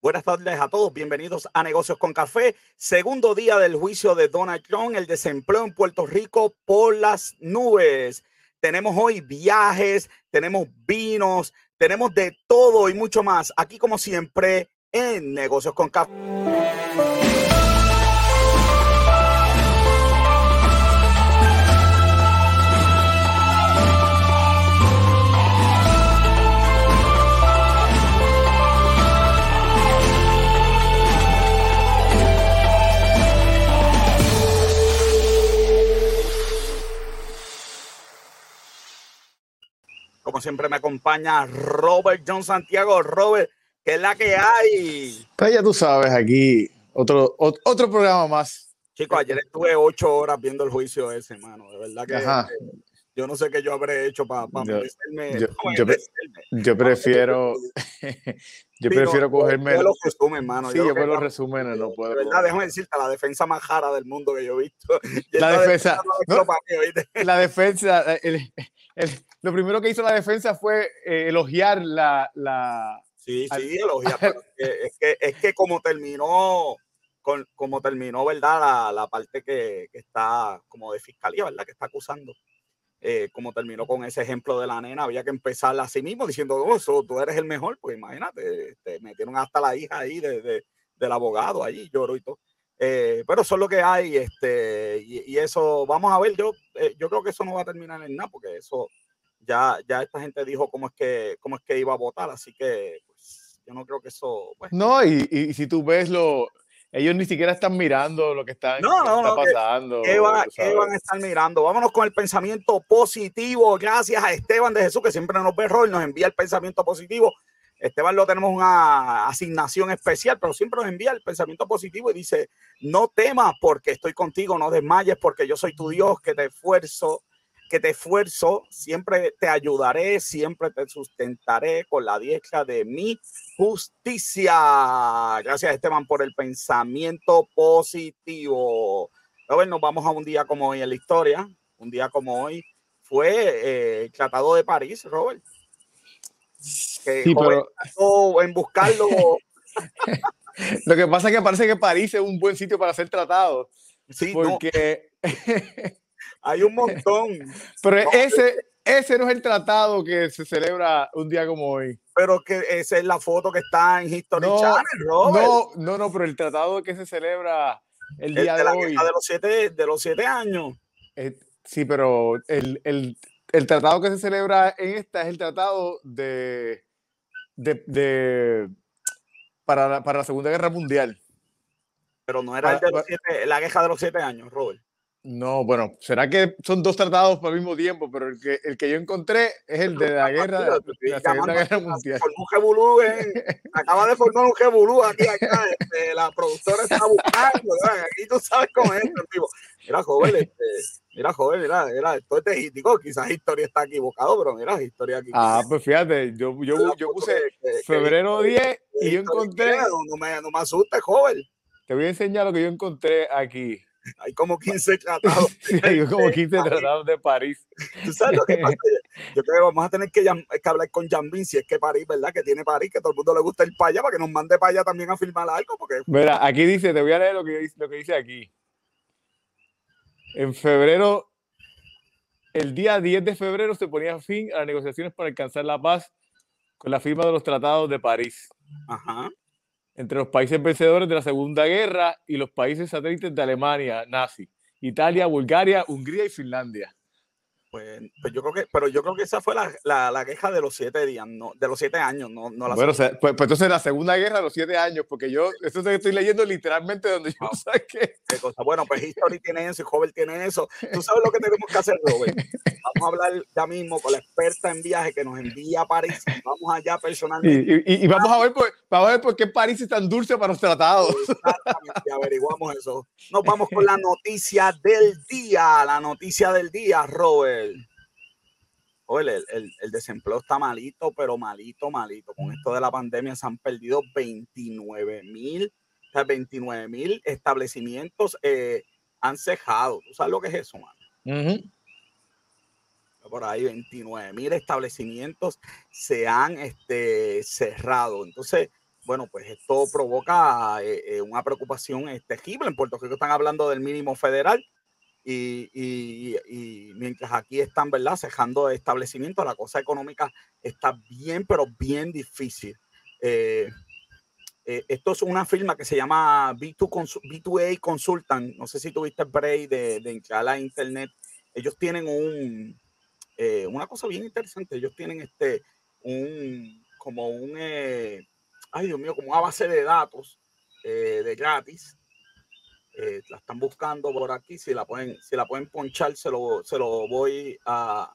Buenas tardes a todos, bienvenidos a Negocios con Café. Segundo día del juicio de Donald Trump, el desempleo en Puerto Rico por las nubes. Tenemos hoy viajes, tenemos vinos, tenemos de todo y mucho más. Aquí como siempre en Negocios con Café. Como siempre me acompaña Robert John Santiago. Robert, ¿qué es la que hay? Pues ya tú sabes, aquí otro, otro programa más. Chicos, ayer estuve ocho horas viendo el juicio ese, hermano. De verdad que yo no sé qué yo habré hecho para pa yo, yo, prefiero yo prefiero cogerme yo los resumen, hermano. Sí, yo, me los resúmenes no puedo. De verdad, déjame decirte, la defensa más jara del mundo que yo he visto. La defensa, la defensa, el, lo primero que hizo la defensa fue eh, elogiar la, la... Sí, sí, elogiar. es, que, es que como terminó, con, como terminó, ¿verdad? La, la parte que, que, está como de fiscalía, ¿verdad? Que está acusando. Eh, como terminó con ese ejemplo de la nena, había que empezar así mismo diciendo, oh, eso, tú eres el mejor, pues imagínate, te metieron hasta la hija ahí de, de, del abogado, ahí lloró y todo. Eh, pero eso es lo que hay, este, y, y eso, vamos a ver, yo, yo creo que eso no va a terminar en nada, porque eso, ya, ya esta gente dijo cómo es que, cómo es que iba a votar, así que pues, yo no creo que eso. Pues no, y, y, si tú ves lo, ellos ni siquiera están mirando lo que, está pasando. ¿qué, van, a estar mirando? Vámonos con el pensamiento positivo. Gracias a Esteban de Jesús, que siempre nos ve rol, nos envía el pensamiento positivo. Esteban lo tenemos una asignación especial, pero siempre nos envía el pensamiento positivo y dice, no temas porque estoy contigo, no desmayes porque yo soy tu Dios, que te esfuerzo que te esfuerzo, siempre te ayudaré, siempre te sustentaré con la diestra de mi justicia. Gracias, Esteban, por el pensamiento positivo. Ver, nos vamos a un día como hoy en la historia. Un día como hoy fue eh, el Tratado de París, Robert. Que sí, pero... en buscarlo. Lo que pasa es que parece que París es un buen sitio para hacer tratados. Sí, porque Hay un montón. Pero ese, ese no es el tratado que se celebra un día como hoy. Pero que esa es la foto que está en History no, Channel, No, no, no, pero el tratado que se celebra el día de, hoy. De los siete, de los siete años. Eh, sí, pero el, el, el, tratado que se celebra en esta es el tratado de, de, de para, la, para la Segunda Guerra Mundial. Pero no era el de los siete, la guerra de los siete años, Robert. No, bueno, será que son dos tratados al mismo tiempo, pero el que, el que yo encontré es el de la guerra, de la Segunda Guerra Mundial. Un jebulú, acaba de formar un jebulú aquí, acá, este, la productora está buscando, aquí tú sabes cómo es, tipo. Mira, joven, este, mira, joven, mira, mira, esto es tejitico, quizás historia está equivocado, pero mira, historia aquí. Ah, pues fíjate, yo, yo, yo puse febrero 10 y yo encontré... No, me, no me asustes, joven. Te voy a enseñar lo que yo encontré aquí. Hay como 15 tratados. hay como 15 tratados de París. ¿Tú sabes lo que pasa? Yo creo que vamos a tener que, que hablar con Jambin si es que París, ¿verdad? Que tiene París, que todo el mundo le gusta ir para allá, para que nos mande para allá también a filmar algo. Porque... Mira, aquí dice, te voy a leer lo que, lo que dice aquí. En febrero, el día 10 de febrero se ponía fin a las negociaciones para alcanzar la paz con la firma de los tratados de París. Ajá entre los países vencedores de la Segunda Guerra y los países satélites de Alemania nazi, Italia, Bulgaria, Hungría y Finlandia. Pues, pues, yo creo que, pero yo creo que esa fue la, la, la queja de los siete días, no, de los siete años, no, no la Bueno, o sea, pues, pues, entonces la segunda guerra de los siete años, porque yo, eso estoy leyendo literalmente donde yo saqué. Qué cosa. Bueno, pues History tiene eso y Joven tiene eso. Tú sabes lo que tenemos que hacer, Robert. Vamos a hablar ya mismo con la experta en viaje que nos envía a París. Vamos allá personalmente. Y, y, y vamos, a ver por, vamos a ver por qué París es tan dulce para los tratados. Exactamente, averiguamos eso. Nos vamos con la noticia del día, la noticia del día, Robert. El, el, desempleo está malito, pero malito, malito. Con esto de la pandemia se han perdido 29 mil, 29 mil establecimientos eh, han cejado. ¿Tú sabes lo que es eso, mano? Por ahí 29 mil establecimientos se han este, cerrado. Entonces, bueno, pues esto provoca eh, una preocupación terrible. En Puerto Rico están hablando del mínimo federal y, mientras aquí están, ¿verdad?, cejando establecimientos, la cosa económica está bien, pero bien difícil. Eh, eh, esto es una firma que se llama B2, a Consultant. No sé si tuviste el break de, de entrar a internet. Ellos tienen un, eh, una cosa bien interesante. Ellos tienen este, un, como un, ay Dios mío, como una base de datos de gratis eh, la están buscando por aquí. Si la pueden, si la pueden ponchar, se lo, se lo voy a,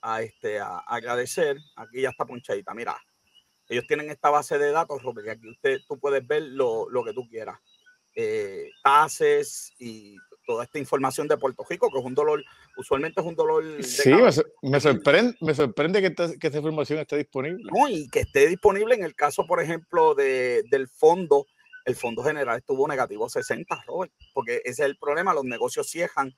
a, este, a, agradecer. Aquí ya está ponchadita. Mira, ellos tienen esta base de datos, Robert, que aquí usted, tú puedes ver lo, lo que tú quieras. Eh, tases y toda esta información de Puerto Rico, que es un dolor, usualmente es un dolor. sí, me, sorprende, me sorprende que, que esta información esté disponible. No, y que esté disponible en el caso, por ejemplo, de, del fondo el Fondo General estuvo negativo 60, Robert, porque ese es el problema, los negocios cierran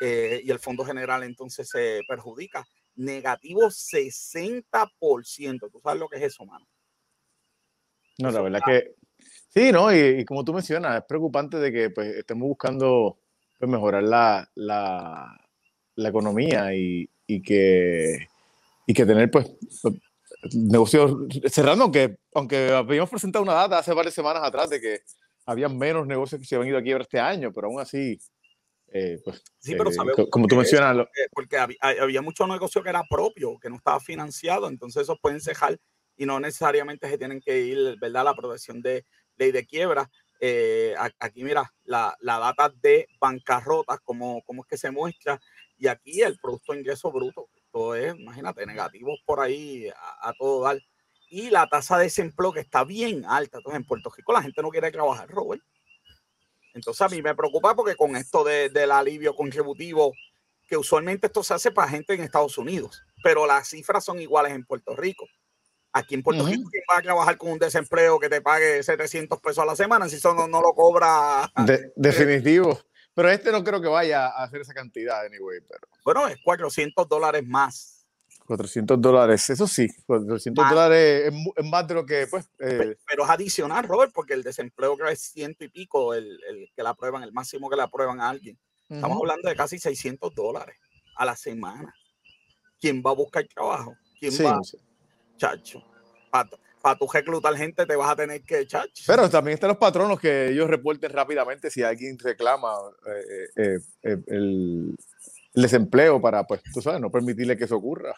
eh, y el Fondo General entonces se perjudica. Negativo 60%. ¿Tú sabes lo que es eso, mano? No, la verdad que sí, ¿no? Y, como tú mencionas, es preocupante de que pues, estemos buscando pues, mejorar la, la, la economía y, y, que, y que tener pues negocios cerrando, aunque, aunque habíamos presentado una data hace varias semanas atrás de que había menos negocios que se habían ido a quiebra este año, pero aún así, eh, pues, sí, pero eh, como tú mencionas. porque, había, mucho negocio que era propio, que no estaba financiado, entonces esos pueden cejar y no necesariamente se tienen que ir, ¿verdad?, a la protección de ley de quiebra. Eh, aquí, mira, la, la, data de bancarrotas, como, cómo es que se muestra, y aquí el Producto de Ingreso Bruto, es, imagínate, negativos por ahí a, todo dar. Y la tasa de desempleo que está bien alta. Entonces, en Puerto Rico la gente no quiere trabajar, Robert. Entonces, a mí me preocupa porque con esto del alivio contributivo, que usualmente esto se hace para gente en Estados Unidos, pero las cifras son iguales en Puerto Rico. Aquí en Puerto Rico, ¿quién va a trabajar con un desempleo que te pague 700 pesos a la semana si eso no, lo cobra? definitivo. Pero este no creo que vaya a hacer esa cantidad, anyway. Pero... Bueno, es 400 dólares más. 400 dólares, eso sí, 400 dólares es, más de lo que, pues. Eh, pero, es adicional, Robert, porque el desempleo que es ciento y pico, el, el, que la aprueban, el máximo que le aprueban a alguien. Estamos hablando de casi 600 dólares a la semana. ¿Quién va a buscar trabajo? ¿Quién va? Chacho. Pato para tu reclutar gente te vas a tener que echar. Pero también están los patronos que ellos reporten rápidamente si alguien reclama eh, eh, eh, el, desempleo para, pues, tú sabes, no permitirle que eso ocurra.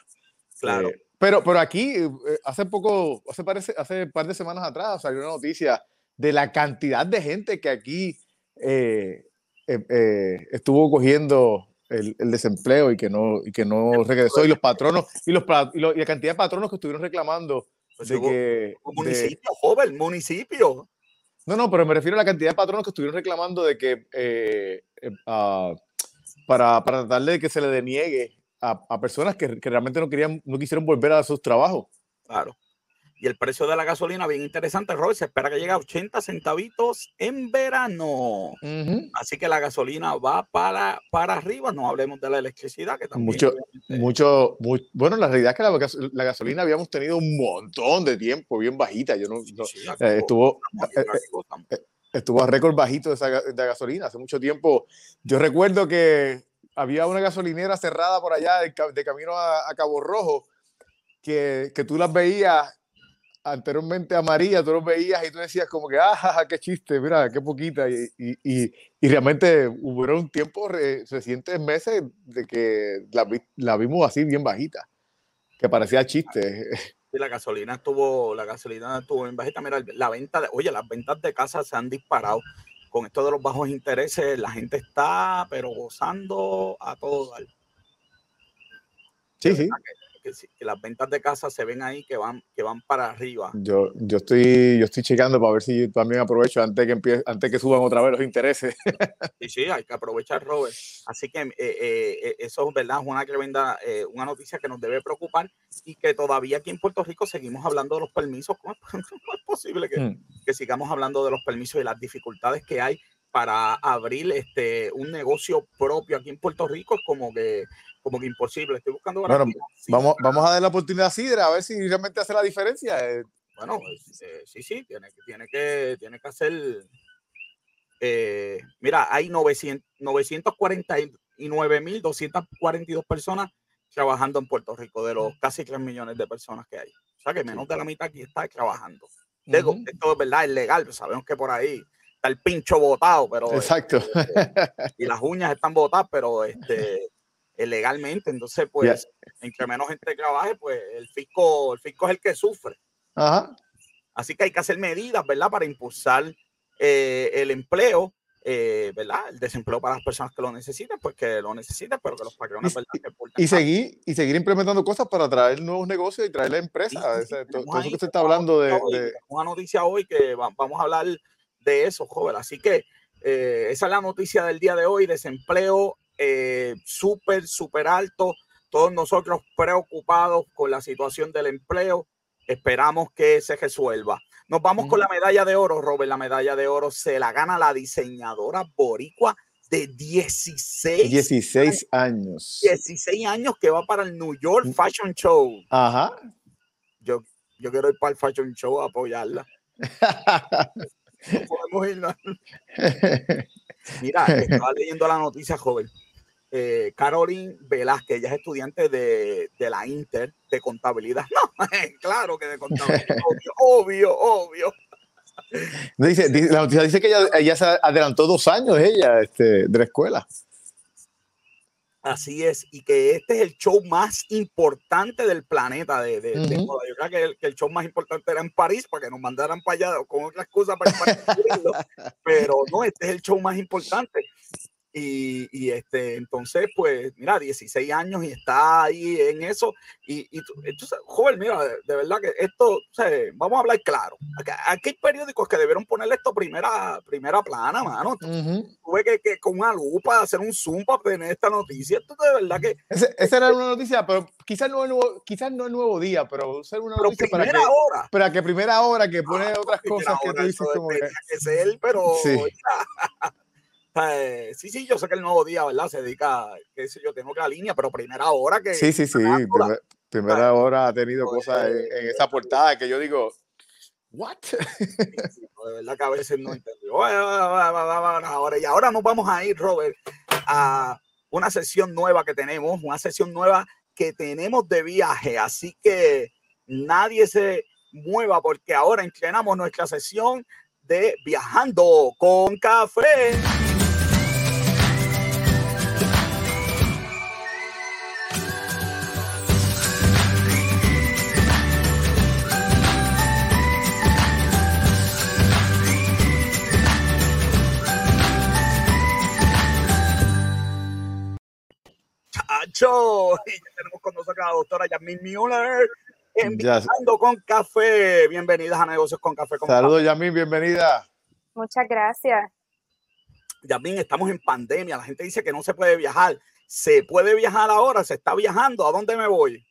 Claro. pero, pero aquí, hace poco, hace, parece, hace un par de semanas atrás salió una noticia de la cantidad de gente que aquí estuvo cogiendo el, desempleo y que no, y que no regresó, y los patronos, y, los, y la cantidad de patronos que estuvieron reclamando pues de que, municipio, joven, municipio. No, no, pero me refiero a la cantidad de patronos que estuvieron reclamando de que eh, eh, ah, para, para tratar de que se le deniegue a, a personas que, que, realmente no querían, no quisieron volver a sus trabajos. Claro y el precio de la gasolina, bien interesante, Robert, se espera que llegue a 80 centavitos en verano. Así que la gasolina va para, para arriba, no hablemos de la electricidad, que también... Mucho, mucho, muy, bueno, la realidad es que la, gasolina habíamos tenido un montón de tiempo bien bajita, yo no... Eh, estuvo... Eh, eh, estuvo a récord bajito de, esa, de gasolina hace mucho tiempo. Yo recuerdo que había una gasolinera cerrada por allá de, de camino a, a, Cabo Rojo que, que tú las veías anteriormente a María, tú los veías y tú decías como que, ah, qué chiste, mira, qué poquita. Y, y, y realmente hubo un tiempo recientes meses de que la, la, vimos así bien bajita, que parecía chiste. Sí, la gasolina estuvo, la gasolina estuvo bien bajita. Mira, la venta de, oye, las ventas de casa se han disparado. Con esto de los bajos intereses, la gente está, pero gozando a todo dar. Sí, sí que, las ventas de casa se ven ahí que van, que van para arriba. Yo, yo, estoy, yo estoy checando para ver si también aprovecho antes que empiece, antes que suban otra vez los intereses. Sí, sí, hay que aprovechar, Robert. Así que eh, eh, eh, eso es verdad, es una tremenda, una noticia que nos debe preocupar y que todavía aquí en Puerto Rico seguimos hablando de los permisos. ¿Cómo es, posible que, hmm. que sigamos hablando de los permisos y las dificultades que hay para abrir este, un negocio propio aquí en Puerto Rico es como que, como que imposible. Estoy buscando vamos, vamos a dar la oportunidad a Sidra a ver si realmente hace la diferencia. Eh, bueno, pues, eh, sí, sí, tiene, tiene, que, tiene que hacer. Eh, mira, hay 949.242 personas trabajando en Puerto Rico, de los casi 3 millones de personas que hay. O sea que menos de la mitad aquí está trabajando. Digo, esto es verdad, es legal, sabemos que por ahí está el pincho botado, pero. Exacto. Este, y las uñas están botadas, pero este, legalmente. Entonces, pues, entre menos gente trabaje, pues el fisco, el fisco es el que sufre. Ajá. Así que hay que hacer medidas, ¿verdad? Para impulsar eh, el empleo, eh, ¿verdad? El desempleo para las personas que lo necesiten, pues que lo necesiten, pero que los patrones, ¿verdad? y, seguir, y seguir implementando cosas para traer nuevos negocios y traer la empresa. todo, eso que se está hablando de, Una noticia hoy que vamos a hablar de eso, joven. Así que eh, esa es la noticia del día de hoy, desempleo súper, súper alto. Todos nosotros preocupados con la situación del empleo Esperamos que se resuelva. Nos vamos con la medalla de oro, Robert. La medalla de oro se la gana la diseñadora boricua de 16, 16 años. 16 años que va para el New York mm. Fashion Show. Ajá. Yo, yo quiero ir para el Fashion Show a apoyarla. podemos ir. Mira, estaba leyendo la noticia, joven. Eh, Caroline Velázquez, ella es estudiante de, la Inter de contabilidad. No, claro que de contabilidad, obvio, obvio, Dice, la noticia dice que ella, se adelantó dos años ella este, de la escuela. Así es, y que este es el show más importante del planeta de, de, Yo creo que el, show más importante era en París para que nos mandaran para allá con otra excusa para, para pero no, este es el show más importante. Y, este, entonces, pues, mira, 16 años y está ahí en eso. Y, y entonces, joven, mira, de, verdad que esto, o sea, vamos a hablar claro. Aquí, hay periódicos que debieron ponerle esto primera, primera plana, mano. Tuve que, que, con una lupa hacer un zoom para tener esta noticia. Esto de verdad que. esa era una noticia, pero quizás no es nuevo, quizás no es nuevo día, pero ser una noticia para que, hora. para que primera hora que pone ah, otras cosas que tú dices como que. que ser, pero. Sí. Eh, sí, sí, yo sé que el nuevo día, ¿verdad? Se dedica, qué sé yo, tengo que la línea, pero primera hora que... Sí, sí, sí, primera hora ha tenido pues, cosas en, esa portada que yo digo, ¿what? de verdad que a veces no entiendo. Ahora, y ahora nos vamos a ir, Robert, a una sesión nueva que tenemos, una sesión nueva que tenemos de viaje, así que nadie se mueva porque ahora entrenamos nuestra sesión de viajando con café. Y ya tenemos con nosotros a la doctora Yasmin Mueller, empezando con café. Bienvenidas a Negocios con Café. Saludos, Yasmin, bienvenida. Muchas gracias. Yasmin, estamos en pandemia. La gente dice que no se puede viajar. ¿Se puede viajar ahora? ¿Se está viajando? ¿A dónde me voy?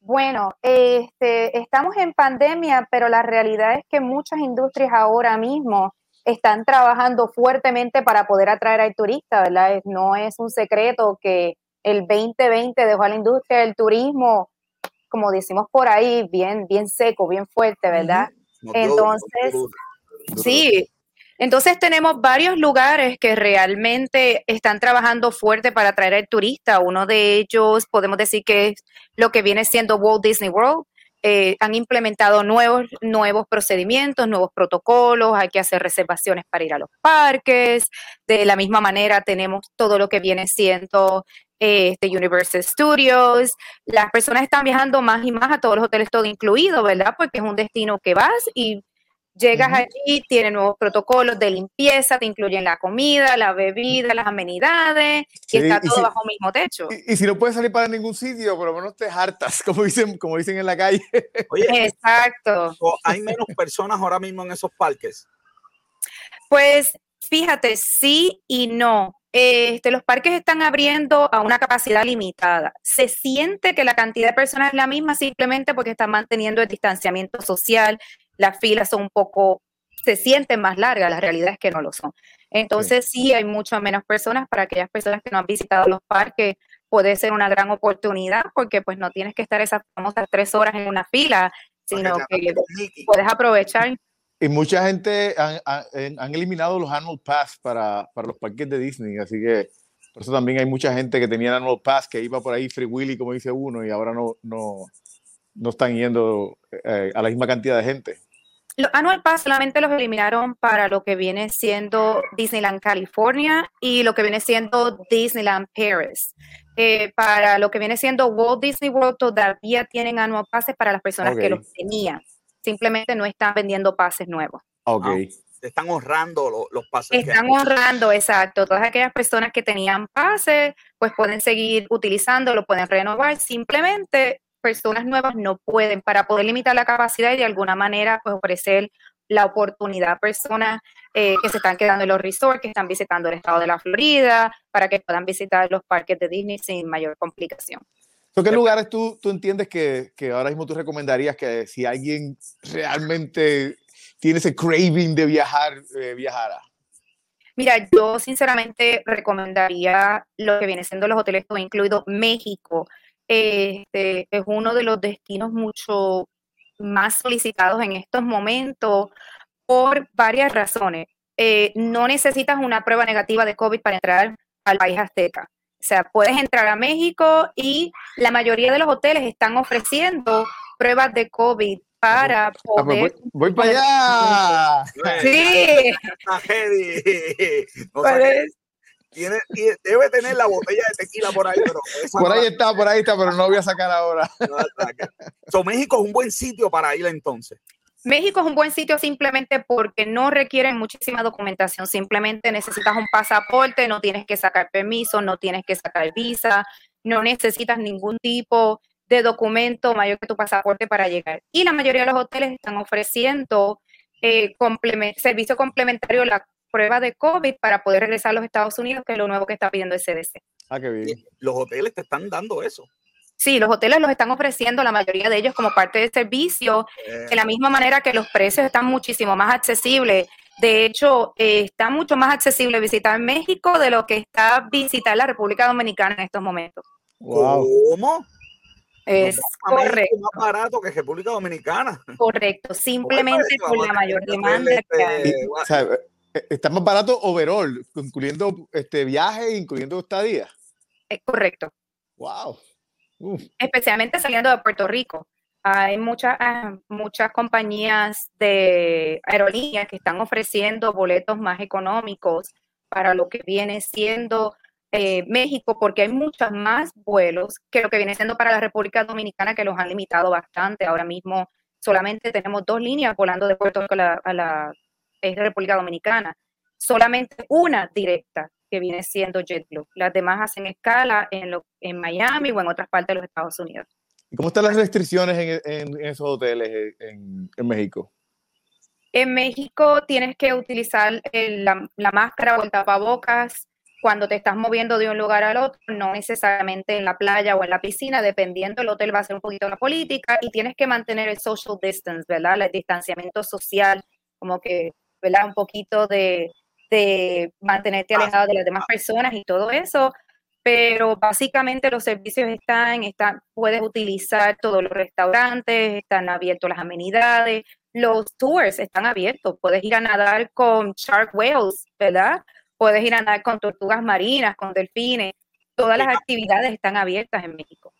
Bueno, este, estamos en pandemia, pero la realidad es que muchas industrias ahora mismo están trabajando fuertemente para poder atraer al turista, ¿verdad? No es un secreto que el 2020 dejó a la industria del turismo, como decimos por ahí, bien, bien seco, bien fuerte, ¿verdad? Entonces, sí, entonces tenemos varios lugares que realmente están trabajando fuerte para atraer al turista. Uno de ellos podemos decir que es lo que viene siendo Walt Disney World. Eh, han implementado nuevos, nuevos procedimientos, nuevos protocolos, hay que hacer reservaciones para ir a los parques. De la misma manera tenemos todo lo que viene siendo este Universal Studios. Las personas están viajando más y más a todos los hoteles, todo incluido, ¿verdad? Porque es un destino que vas y llegas allí, tiene nuevos protocolos de limpieza, te incluyen la comida, la bebida, las amenidades, y está todo bajo el mismo techo. Y, si no puedes salir para ningún sitio, por lo menos te hartas, como dicen, como dicen en la calle. Exacto. ¿Hay menos personas ahora mismo en esos parques? Pues fíjate, sí y no. Este, los parques están abriendo a una capacidad limitada. Se siente que la cantidad de personas es la misma simplemente porque están manteniendo el distanciamiento social, las filas son un poco, se sienten más largas, la realidad es que no lo son. Entonces sí, hay mucho menos personas para aquellas personas que no han visitado los parques, puede ser una gran oportunidad porque pues no tienes que estar esas famosas tres horas en una fila, sino que puedes aprovechar. Y mucha gente han, han, eliminado los annual pass para, para, los parques de Disney, así que por eso también hay mucha gente que tenía el annual pass que iba por ahí free willy, como dice uno, y ahora no, no, no están yendo eh, a la misma cantidad de gente. Los Annual Pass solamente los eliminaron para lo que viene siendo Disneyland California y lo que viene siendo Disneyland Paris. Eh, para lo que viene siendo Walt Disney World todavía tienen Annual Passes para las personas que los tenían. Simplemente no están vendiendo pases nuevos. Ok. Ah, están honrando los, pases. Están honrando, exacto. Todas aquellas personas que tenían pases, pues pueden seguir utilizando, lo pueden renovar. Simplemente personas nuevas no pueden, para poder limitar la capacidad y de alguna manera pues, ofrecer la oportunidad a personas eh, que se están quedando en los resorts, que están visitando el estado de la Florida, para que puedan visitar los parques de Disney sin mayor complicación. ¿Qué lugares tú, tú entiendes que, que, ahora mismo tú recomendarías que si alguien realmente tiene ese craving de viajar, eh, viajara? Mira, yo sinceramente recomendaría lo que viene siendo los hoteles, incluido México, este, es uno de los destinos mucho más solicitados en estos momentos por varias razones. Eh, no necesitas una prueba negativa de COVID para entrar al país azteca. O sea, puedes entrar a México y la mayoría de los hoteles están ofreciendo pruebas de COVID para ah, pues poder... voy, para allá. Sí. Tiene, debe tener la botella de tequila por ahí, pero por ahí está, por ahí está, pero no voy a sacar ahora. so, México es un buen sitio para ir entonces. México es un buen sitio simplemente porque no requieren muchísima documentación, simplemente necesitas un pasaporte, no tienes que sacar permiso, no tienes que sacar visa, no necesitas ningún tipo de documento mayor que tu pasaporte para llegar. Y la mayoría de los hoteles están ofreciendo eh, servicio complementario, la prueba de COVID para poder regresar a los Estados Unidos, que es lo nuevo que está pidiendo el CDC. Ah, qué bien. Los hoteles te están dando eso. Sí, los hoteles los están ofreciendo, la mayoría de ellos como parte del servicio, de la misma manera que los precios están muchísimo más accesibles. De hecho, eh, está mucho más accesible visitar México de lo que está visitar la República Dominicana en estos momentos. ¿Cómo? Es correcto. más barato que República Dominicana. Correcto, simplemente por la mayor demanda que hay. Eh, está más barato overall, incluyendo este viaje, incluyendo estadía. Es correcto. Wow. Especialmente saliendo de Puerto Rico. Hay muchas, muchas compañías de aerolíneas que están ofreciendo boletos más económicos para lo que viene siendo eh, México, porque hay muchos más vuelos que lo que viene siendo para la República Dominicana, que los han limitado bastante. Ahora mismo solamente tenemos dos líneas volando de Puerto Rico a la es República Dominicana. Solamente una directa que viene siendo JetBlue. Las demás hacen escala en, lo, en Miami o en otras partes de los Estados Unidos. ¿Y cómo están las restricciones en, esos hoteles en, México? En México tienes que utilizar la, la, máscara o el tapabocas cuando te estás moviendo de un lugar al otro, no necesariamente en la playa o en la piscina, dependiendo el hotel va a ser un poquito la política y tienes que mantener el social distance, ¿verdad? El distanciamiento social, como que ¿verdad? Un poquito de, mantenerte alejado de las demás personas y todo eso, pero básicamente los servicios están, están, puedes utilizar todos los restaurantes, están abiertos las amenidades, los tours están abiertos, puedes ir a nadar con shark whales, ¿verdad? Puedes ir a nadar con tortugas marinas, con delfines, todas las actividades están abiertas en México,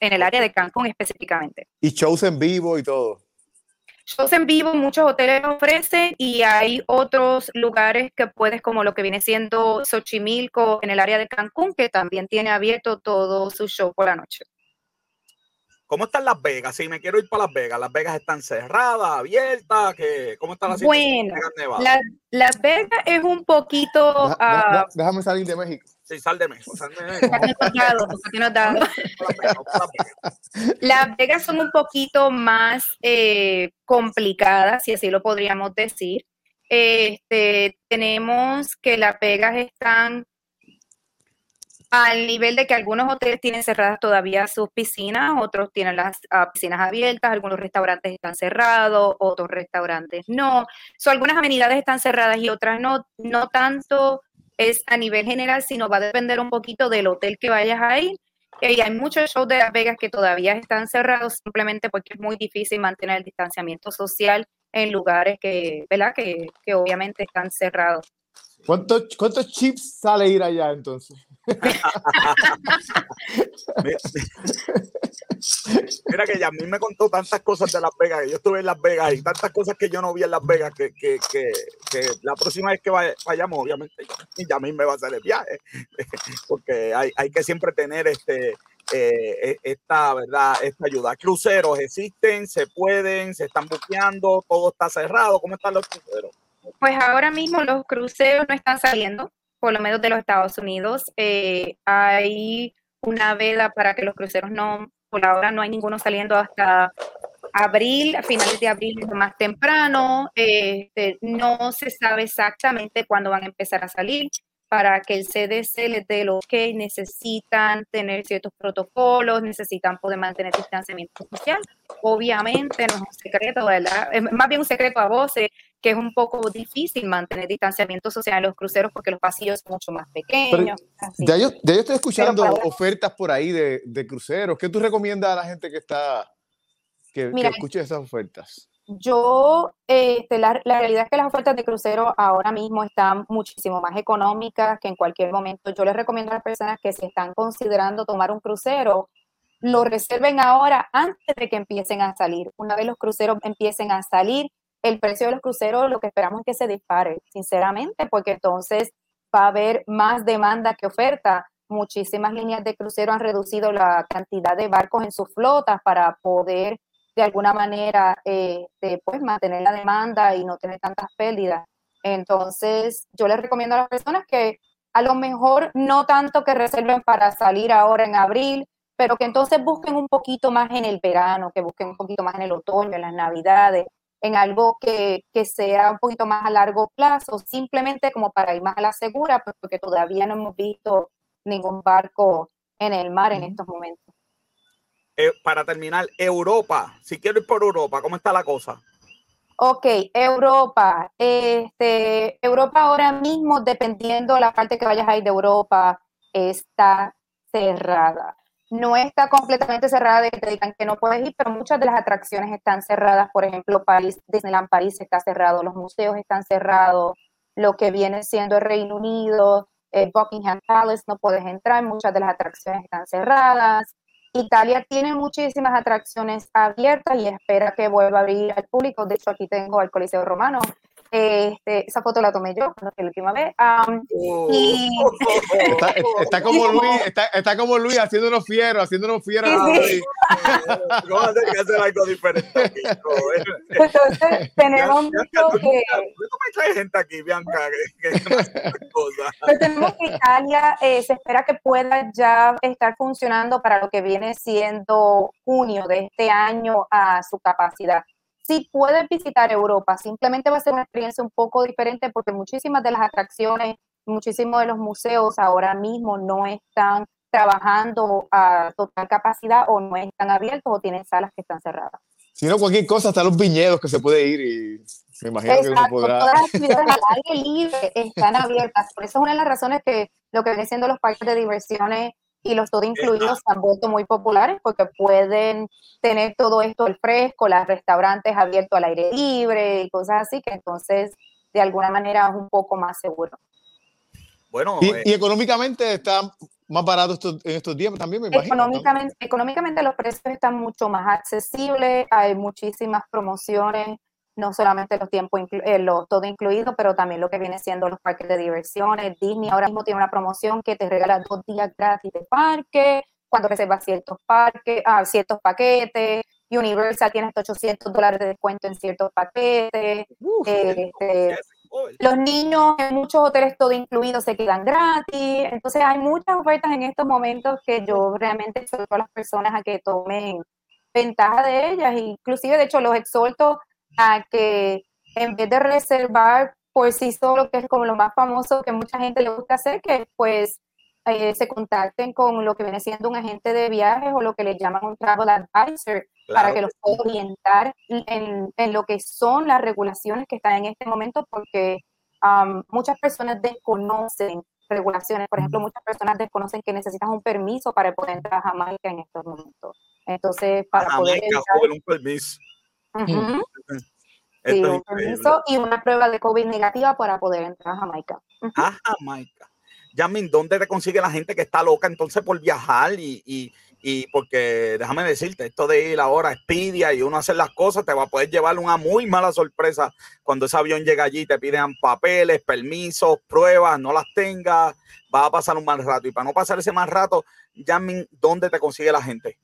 en el área de Cancún específicamente. Y shows en vivo y todo. Shows en vivo muchos hoteles ofrecen y hay otros lugares que puedes, como lo que viene siendo Xochimilco en el área de Cancún, que también tiene abierto todo su show por la noche. ¿Cómo están Las Vegas? Si me quiero ir para Las Vegas, ¿Las Vegas están cerradas, abiertas? ¿Qué, ¿Cómo están las Bueno, Las Vegas es un poquito... Ah, déjame salir de México. Sí, sal de México. Las Vegas son un poquito más eh, complicadas, si así lo podríamos decir. Este, tenemos que Las Vegas están al nivel de que algunos hoteles tienen cerradas todavía sus piscinas, otros tienen las ah, piscinas abiertas, algunos restaurantes están cerrados, otros restaurantes no. So, algunas amenidades están cerradas y otras no, no tanto es a nivel general, sino va a depender un poquito del hotel que vayas a ir Y hay muchos shows de Las Vegas que todavía están cerrados simplemente porque es muy difícil mantener el distanciamiento social en lugares que, ¿verdad? Que, que obviamente están cerrados. ¿Cuántos, ¿Cuántos chips sale ir allá entonces? Mira que ya a mí me contó tantas cosas de Las Vegas, que yo estuve en Las Vegas y tantas cosas que yo no vi en Las Vegas, que, que, que, que la próxima vez que vayamos, obviamente, ya a mí me va a hacer el viaje, porque hay, hay que siempre tener este, eh, e, esta, ¿verdad? esta ayuda. Cruceros existen, se pueden, se están buqueando, todo está cerrado. ¿Cómo están los cruceros? Pues ahora mismo los cruceros no están saliendo, por lo menos de los Estados Unidos. Eh, hay una veda para que los cruceros no, por ahora no hay ninguno saliendo hasta abril, a finales de abril más temprano. Este, no se sabe exactamente cuándo van a empezar a salir para que el CDC les dé lo que necesitan tener ciertos protocolos, necesitan poder mantener distanciamiento social. Obviamente no es un secreto, ¿verdad? Es más bien un secreto a voces que es un poco difícil mantener distanciamiento social en los cruceros porque los pasillos son mucho más pequeños. ya, yo, ya yo estoy escuchando ofertas por ahí de, de, cruceros. ¿Qué tú recomiendas a la gente que está que, que escuche esas ofertas? Yo, este, la, la, realidad es que las ofertas de crucero ahora mismo están muchísimo más económicas que en cualquier momento. Yo les recomiendo a las personas que se están considerando tomar un crucero, lo reserven ahora antes de que empiecen a salir. Una vez los cruceros empiecen a salir, el precio de los cruceros lo que esperamos es que se dispare, sinceramente, porque entonces va a haber más demanda que oferta. Muchísimas líneas de crucero han reducido la cantidad de barcos en sus flotas para poder de alguna manera eh, pues mantener la demanda y no tener tantas pérdidas. Entonces, yo les recomiendo a las personas que a lo mejor no tanto que reserven para salir ahora en abril, pero que entonces busquen un poquito más en el verano, que busquen un poquito más en el otoño, en las navidades, en algo que, que sea un poquito más a largo plazo, simplemente como para ir más a la segura, pues, porque todavía no hemos visto ningún barco en el mar en estos momentos. Eh, para terminar, Europa, si quiero ir por Europa, ¿cómo está la cosa? Ok, Europa. Este, Europa ahora mismo, dependiendo de la parte que vayas a ir de Europa, está cerrada. No está completamente cerrada de que te digan que no puedes ir, pero muchas de las atracciones están cerradas. Por ejemplo, París, Disneyland París está cerrado, los museos están cerrados, lo que viene siendo el Reino Unido, eh, Buckingham Palace, no puedes entrar, muchas de las atracciones están cerradas. Italia tiene muchísimas atracciones abiertas y espera que vuelva a abrir al público. De hecho, aquí tengo al Coliseo Romano, este, esa foto la tomé yo la última vez. Oh. está, como Luis, está, como Luis haciéndonos fieros, haciéndonos fieros. Sí, Vamos a tener que hacer algo diferente. Aquí, Entonces, tenemos Bianca, que. ¿Cómo gente aquí, Bianca? Que, pues tenemos que Italia eh, se espera que pueda ya estar funcionando para lo que viene siendo junio de este año a su capacidad si puedes visitar Europa, simplemente va a ser una experiencia un poco diferente porque muchísimas de las atracciones, muchísimos de los museos ahora mismo no están trabajando a total capacidad o no están abiertos o tienen salas que están cerradas. Si no, cualquier cosa, hasta los viñedos que se puede ir y me imagino que uno podrá. Todas las actividades al aire libre están abiertas. Por eso es una de las razones que lo que vienen siendo los parques de diversiones y los todo incluidos se han vuelto muy populares porque pueden tener todo esto al fresco, los restaurantes abiertos al aire libre y cosas así, que entonces de alguna manera es un poco más seguro. Bueno, y, eh, económicamente está más barato en estos días también, me imagino. Económicamente, económicamente los precios están mucho más accesibles, hay muchísimas promociones no solamente los tiempos, eh, todo incluido, pero también lo que viene siendo los parques de diversiones. Disney ahora mismo tiene una promoción que te regala dos días gratis de parque cuando reservas ciertos parques, ah, ciertos paquetes. Universal tiene hasta 800 dólares de descuento en ciertos paquetes. Este, los niños en muchos hoteles todo incluido se quedan gratis. Entonces hay muchas ofertas en estos momentos que yo realmente exhorto a las personas a que tomen ventaja de ellas. Inclusive, de hecho, los exhorto a que en vez de reservar por sí solo, que es como lo más famoso que mucha gente le gusta hacer, que pues eh, se contacten con lo que viene siendo un agente de viajes o lo que le llaman un travel advisor para que los pueda orientar en, en, lo que son las regulaciones que están en este momento, porque muchas personas desconocen regulaciones. Por ejemplo, muchas personas desconocen que necesitas un permiso para poder entrar a Jamaica en estos momentos. Entonces, para poder un permiso. Sí, un permiso y una prueba de COVID negativa para poder entrar a Jamaica. A Jamaica. Yamin, ¿dónde te consigue la gente que está loca entonces por viajar? Y, y, y, porque déjame decirte, esto de ir ahora a Expedia y uno hacer las cosas, te va a poder llevar una muy mala sorpresa cuando ese avión llega allí, te piden papeles, permisos, pruebas, no las tengas, va a pasar un mal rato. Y para no pasar ese mal rato, Yamin, ¿dónde te consigue la gente?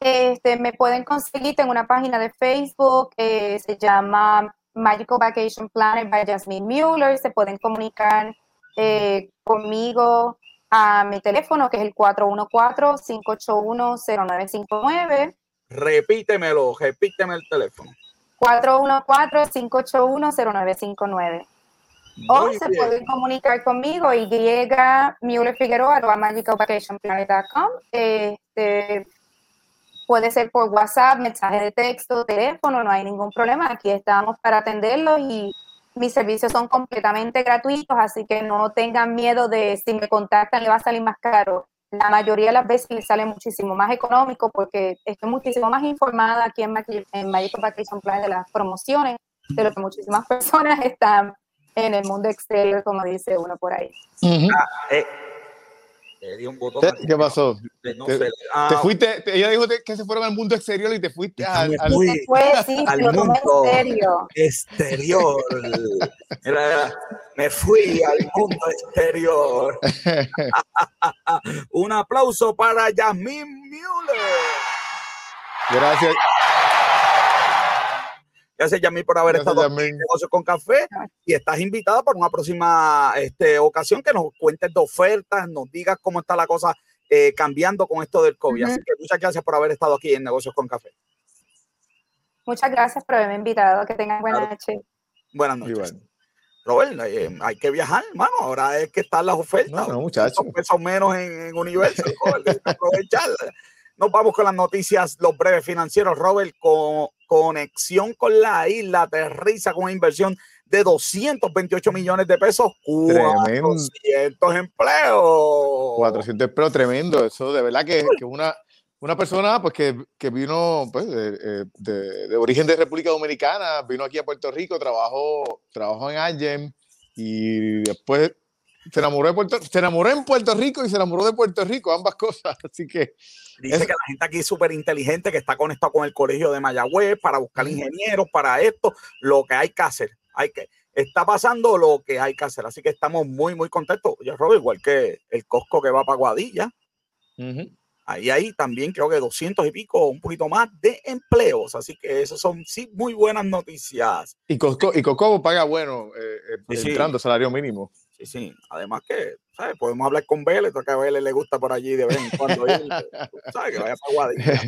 Este, me pueden conseguir, en una página de Facebook, eh, se llama Magical Vacation Planner by Jasmine Mueller, se pueden comunicar eh, conmigo a mi teléfono, que es el 414-581-0959. Repítemelo, repíteme el teléfono. 414-581-0959. O se pueden comunicar conmigo y llega Mueller Figueroa a magicalvacationplanet.com. Este, Puede ser por WhatsApp, mensaje de texto, teléfono, no hay ningún problema. Aquí estamos para atenderlos y mis servicios son completamente gratuitos, así que no tengan miedo de si me contactan le va a salir más caro. La mayoría de las veces les sale muchísimo más económico porque estoy muchísimo más informada aquí en, en Magical Vacation Plan de las promociones de lo que muchísimas personas están en el mundo exterior, como dice uno por ahí. ¿Qué pasó? te, ah, fuiste, ella dijo que se fueron al mundo exterior y te fuiste al, al, mundo exterior. me fui al mundo exterior. Un aplauso para Yasmin Müller. Gracias. Gracias, Yamil, por haber estado en Negocios con Café. Y estás invitada para una próxima este, ocasión que nos cuentes de ofertas, nos digas cómo está la cosa eh, cambiando con esto del COVID. Así que muchas gracias por haber estado aquí en Negocios con Café. Muchas gracias por haberme invitado. Que tengan buenas noches. Buenas noches. Robert, eh, hay que viajar, hermano. Ahora es que están las ofertas. No, no muchachos. Pesos menos en, en Universo. aprovechar. Nos vamos con las noticias, los breves financieros. Robert, con conexión con la isla aterriza con una inversión de 228 millones de pesos. 400 empleos. 400 empleos, tremendo. Eso de verdad que, que una, una persona pues, que, que vino pues, de, de, de, origen de República Dominicana, vino aquí a Puerto Rico, trabajó, trabajó en Agem y después se enamoró, de Puerto, se enamoró en Puerto Rico y se enamoró de Puerto Rico, ambas cosas. Así que. Dice que la gente aquí es súper inteligente, que está conectado con el colegio de Mayagüez para buscar ingenieros, para esto, lo que hay que hacer. Hay que, está pasando lo que hay que hacer. Así que estamos muy, muy contentos. Yo, igual que el Costco que va para Guadilla. Ahí hay también creo que 200 y pico, un poquito más de empleos. Así que eso son sí muy buenas noticias. Y Costco, y Costco paga bueno, eh, eh entrando salario mínimo. Sí, sí. Además que, ¿sabes? Podemos hablar con Vélez, porque a Vélez le gusta por allí de vez en cuando ir, ¿sabes? Que vaya para Guadilla.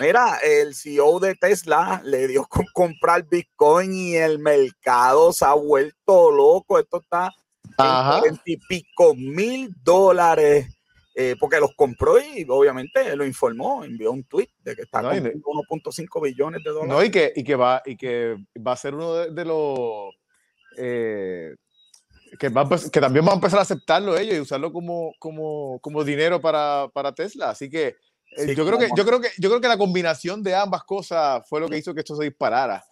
Mira, el CEO de Tesla le dio con comprar Bitcoin y el mercado se ha vuelto loco. Esto está en 40 y pico mil dólares. Eh, porque los compró y obviamente lo informó, envió un tweet de que está con 1.5 billones de dólares. No, y que, y que, va, y que va a ser uno de, de los eh, que, que también van a empezar a aceptarlo ellos y usarlo como, como, como dinero para, para, Tesla. Así que, eh, yo, creo que, yo, creo que yo creo que la combinación de ambas cosas fue lo que hizo que esto se disparara.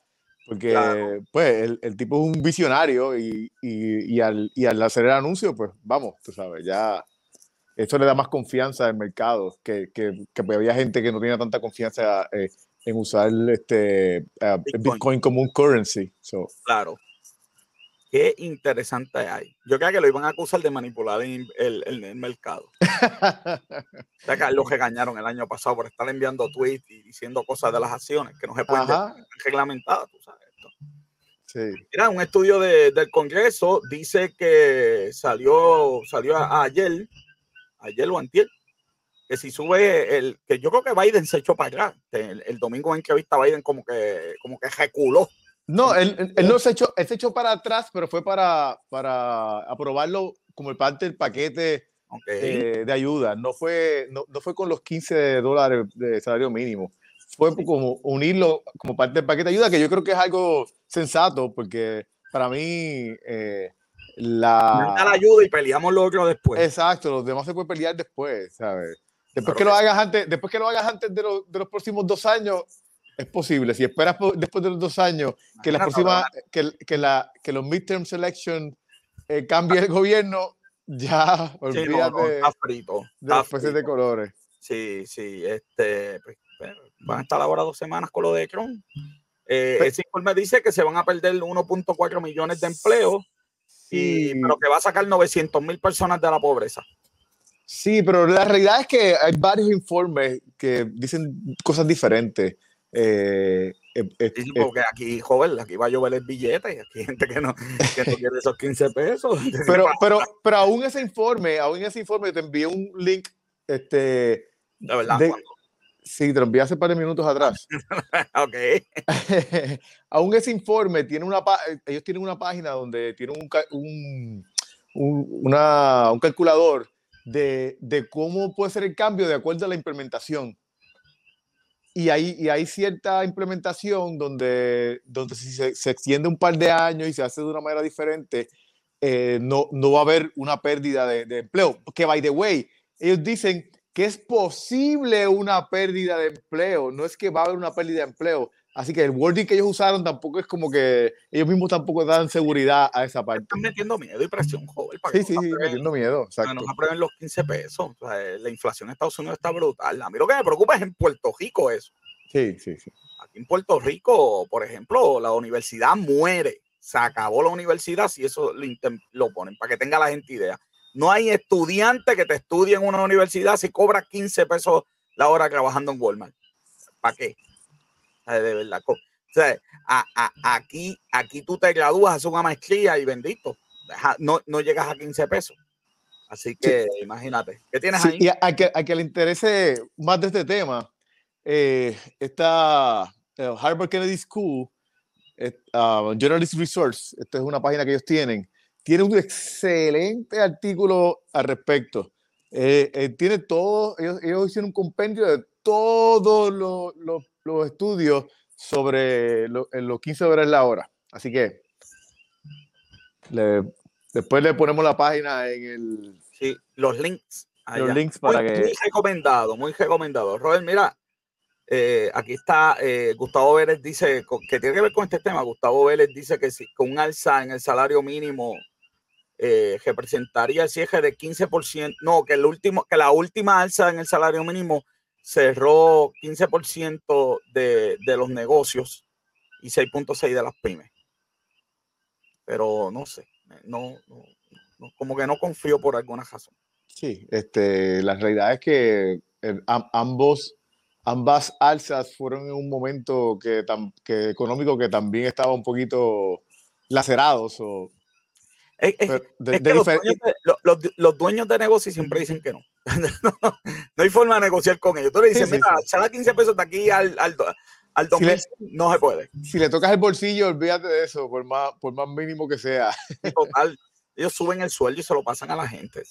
Porque pues el, el, tipo es un visionario y, y, y, al, y al hacer el anuncio, pues vamos, tú sabes, ya esto le da más confianza al mercado, que, que, que había gente que no tenía tanta confianza eh, en usar este, uh, Bitcoin. Bitcoin. como un currency. So. Claro. Qué interesante hay. Yo creo que lo iban a acusar de manipular el, el, el mercado. ya que lo regañaron el año pasado por estar enviando tweets y diciendo cosas de las acciones que no se pueden reglamentadas, tú sabes. Esto. Sí. Mira, un estudio de, del Congreso dice que salió, salió ayer, ayer o antier, que si sube el, que yo creo que Biden se echó para atrás. El, el domingo en que vista Biden como que, como que reculó no, él, él, no se echó, él se echó para atrás, pero fue para, para aprobarlo como parte del paquete okay. eh, de ayuda. No fue, no, no, fue con los 15 dólares de salario mínimo. Fue como unirlo como parte del paquete de ayuda, que yo creo que es algo sensato, porque para mí eh, la... la ayuda y peleamos lo otro después. Exacto, los demás se pueden pelear después, ¿sabes? Después que, lo hagas antes, después que lo hagas antes de, de, los próximos dos años, es posible. Si esperas después de los dos años que la próxima, que, que, la, que los midterm selection eh, cambie el gobierno, ya olvídate está frito, de de colores. Sí, sí, este, pues, van a estar ahora dos semanas con lo de Cron. Eh, ese informe dice que se van a perder 1.4 millones de empleos, y, pero que va a sacar 900 mil personas de la pobreza. Sí, pero la realidad es que hay varios informes que dicen cosas diferentes. Eh, eh, eh, porque aquí, joven, aquí va a llover el billete y aquí hay gente que no, que no quiere esos 15 pesos. Pero, pero, pero aún ese informe, aún ese informe te envié un link, este... De verdad, Sí, te lo envié hace par de minutos atrás. ok. aún ese informe tiene una, ellos tienen una página donde tienen un, un, una, un calculador de, de, cómo puede ser el cambio de acuerdo a la implementación. Y hay, y hay cierta implementación donde, donde si se, se, extiende un par de años y se hace de una manera diferente, eh, no, no va a haber una pérdida de, de empleo. Que, by the way, ellos dicen que es posible una pérdida de empleo, no es que va a haber una pérdida de empleo, Así que el wording que ellos usaron tampoco es como que ellos mismos tampoco dan seguridad a esa parte. Están metiendo miedo y presión, joven. Para sí, sí, sí, metiendo miedo. Exacto. Para no aprueben los 15 pesos. O sea, la inflación en Estados Unidos está brutal. A mí lo que me preocupa es en Puerto Rico eso. Sí, sí, sí. Aquí en Puerto Rico, por ejemplo, la universidad muere. Se acabó la universidad si eso lo, lo ponen, para que tenga la gente idea. No hay estudiante que te estudie en una universidad si cobra 15 pesos la hora trabajando en Walmart. ¿Para qué? De verdad. O sea, aquí, aquí tú te gradúas, haces una maestría y bendito, no, no llegas a 15 pesos. Así que imagínate, ¿qué tienes ahí? Y a, que, a, que, le interese más de este tema, eh, está eh, Harvard Kennedy School, uh, Journalist Resource, esta es una página que ellos tienen, tiene un excelente artículo al respecto. Eh, tiene todo, ellos, ellos, hicieron un compendio de todos los, los los estudios sobre lo, en los 15 dólares la hora. Así que después le ponemos la página en el... Sí, los links. Los links para muy, que... Muy recomendado, muy recomendado. Robert, mira, eh, aquí está eh, Gustavo Vélez dice que tiene que ver con este tema. Gustavo Vélez dice que si, con un alza en el salario mínimo eh, representaría el cierre de 15%, no, que, el último, que la última alza en el salario mínimo cerró 15% de, de los negocios y 6.6 de las pymes. Pero no sé, no, no, como que no confío por alguna razón. Sí, este, la realidad es que eh, ambos, ambas alzas fueron en un momento que, que económico que también estaba un poquito lacerados o es, que los, dueños de, negocios siempre dicen que no. no. hay forma de negociar con ellos. Tú le dices, mira, sí. 15 pesos de aquí al, al, al 2000, no se puede. Si le tocas el bolsillo, olvídate de eso, por más, por más mínimo que sea. Total, ellos suben el sueldo y se lo pasan a la gente.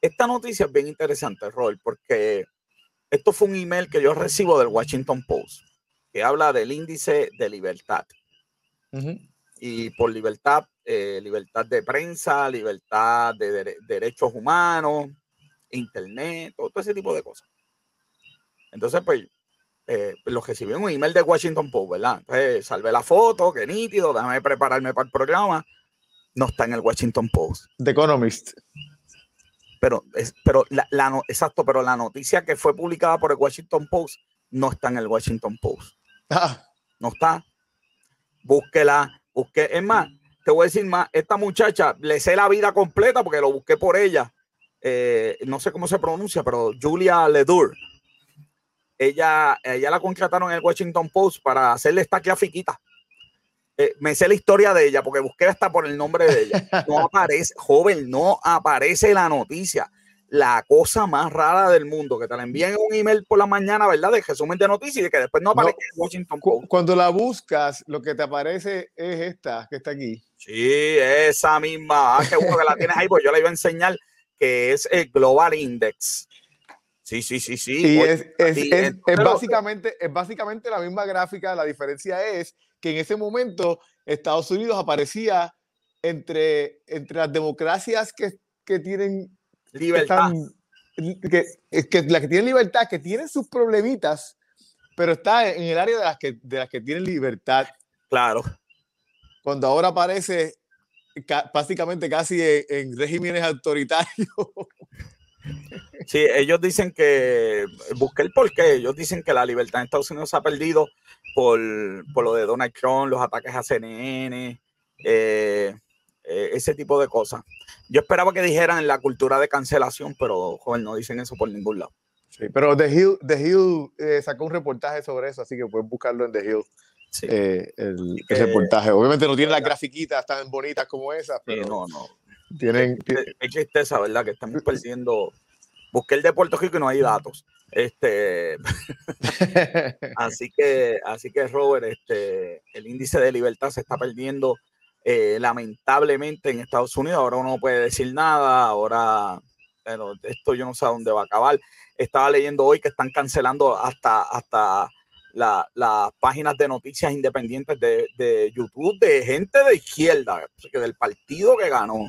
Esta noticia es bien interesante, Roy, porque esto fue un email que yo recibo del Washington Post, que habla del índice de libertad. Y por libertad, eh, libertad de prensa, libertad de, derechos humanos, internet, todo, ese tipo de cosas. Entonces, pues, eh, lo recibí un email de Washington Post, ¿verdad? Entonces, salvé la foto, qué nítido, déjame prepararme para el programa. No está en el Washington Post. The Economist. Pero, es, pero la, la, exacto, pero la noticia que fue publicada por el Washington Post no está en el Washington Post. Ah. No está búsquela, busque. Es más, te voy a decir más, esta muchacha le sé la vida completa porque lo busqué por ella. Eh, no sé cómo se pronuncia, pero Julia Ledur. Ella, ella la contrataron en el Washington Post para hacerle esta clafiquita. Eh, me sé la historia de ella porque busqué hasta por el nombre de ella. No aparece, joven, no aparece la noticia la cosa más rara del mundo, que te la envíen un email por la mañana, ¿verdad? De resumen de noticias y que después no aparece en Washington Post. Cuando la buscas, lo que te aparece es esta, que está aquí. Sí, esa misma. Ah, qué bueno que la tienes ahí, pues yo la iba a enseñar, que es el Global Index. Sí, sí, sí, sí. Y es, es, es, es, básicamente, es básicamente la misma gráfica. La diferencia es que en ese momento Estados Unidos aparecía entre, entre las democracias que, que tienen libertad. Que, que, que, las que tienen libertad, que tienen sus problemitas, pero está en el área de las que, de las que tienen libertad. Claro. Cuando ahora aparece básicamente casi en, en regímenes autoritarios. Sí, ellos dicen que, busqué el porqué, ellos dicen que la libertad en Estados Unidos se ha perdido por, por lo de Donald Trump, los ataques a CNN, eh, eh, ese tipo de cosas. Yo esperaba que dijeran la cultura de cancelación, pero joven, no dicen eso por ningún lado. Sí, pero The Hill, The Hill eh, sacó un reportaje sobre eso, así que pueden buscarlo en The Hill. Sí. Eh, el, el reportaje. Obviamente no tiene las grafiquitas tan bonitas como esas, pero no, no. Tienen, es tristeza, ¿verdad? Que estamos perdiendo. Busqué el de Puerto Rico y no hay datos. Este, así que, así que Robert, este, el índice de libertad se está perdiendo eh, lamentablemente en Estados Unidos. Ahora uno no puede decir nada. Ahora, pero esto yo no sé a dónde va a acabar. Estaba leyendo hoy que están cancelando hasta, hasta las la páginas de noticias independientes de, de, YouTube de gente de izquierda, que del partido que ganó.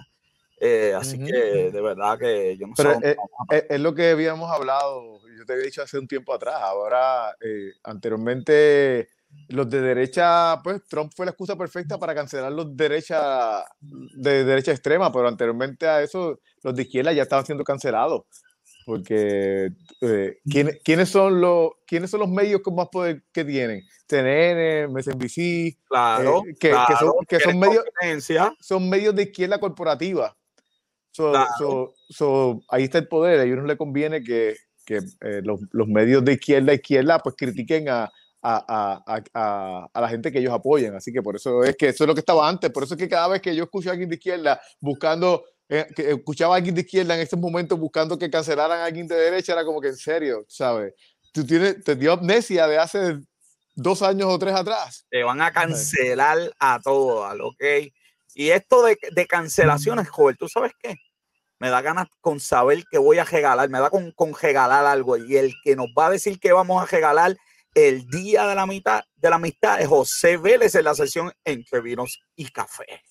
Eh, así uh -huh. que de verdad que yo no Pero sé. Es, es, es, lo que habíamos hablado, yo te había dicho hace un tiempo atrás. Ahora, eh, anteriormente, los de derecha, pues Trump fue la excusa perfecta para cancelar los derecha, de derecha extrema, pero anteriormente a eso, los de izquierda ya estaban siendo cancelados porque eh, ¿quién, ¿quiénes, son los, ¿quiénes son los medios con más poder que tienen? CNN, MSNBC, claro, eh, que, claro, que, son, que son, medios, son medios de izquierda corporativa. So, claro. so, so, ahí está el poder, a ellos no les conviene que, que eh, los, los, medios de izquierda izquierda pues critiquen a, a, a, a, a, la gente que ellos apoyan. Así que por eso es que eso es lo que estaba antes. Por eso es que cada vez que yo escucho a alguien de izquierda buscando eh, que escuchaba a alguien de izquierda en estos momentos buscando que cancelaran a alguien de derecha, era como que en serio, ¿sabes? Tú tienes, te dio amnesia de hace dos años o tres atrás. Te van a cancelar a todos, ¿ok? Y esto de, de cancelaciones, joven, ¿tú sabes qué? Me da ganas con saber que voy a regalar, me da con, con regalar algo. Y el que nos va a decir que vamos a regalar el día de la mitad de la amistad es José Vélez en la sesión entre vinos y café.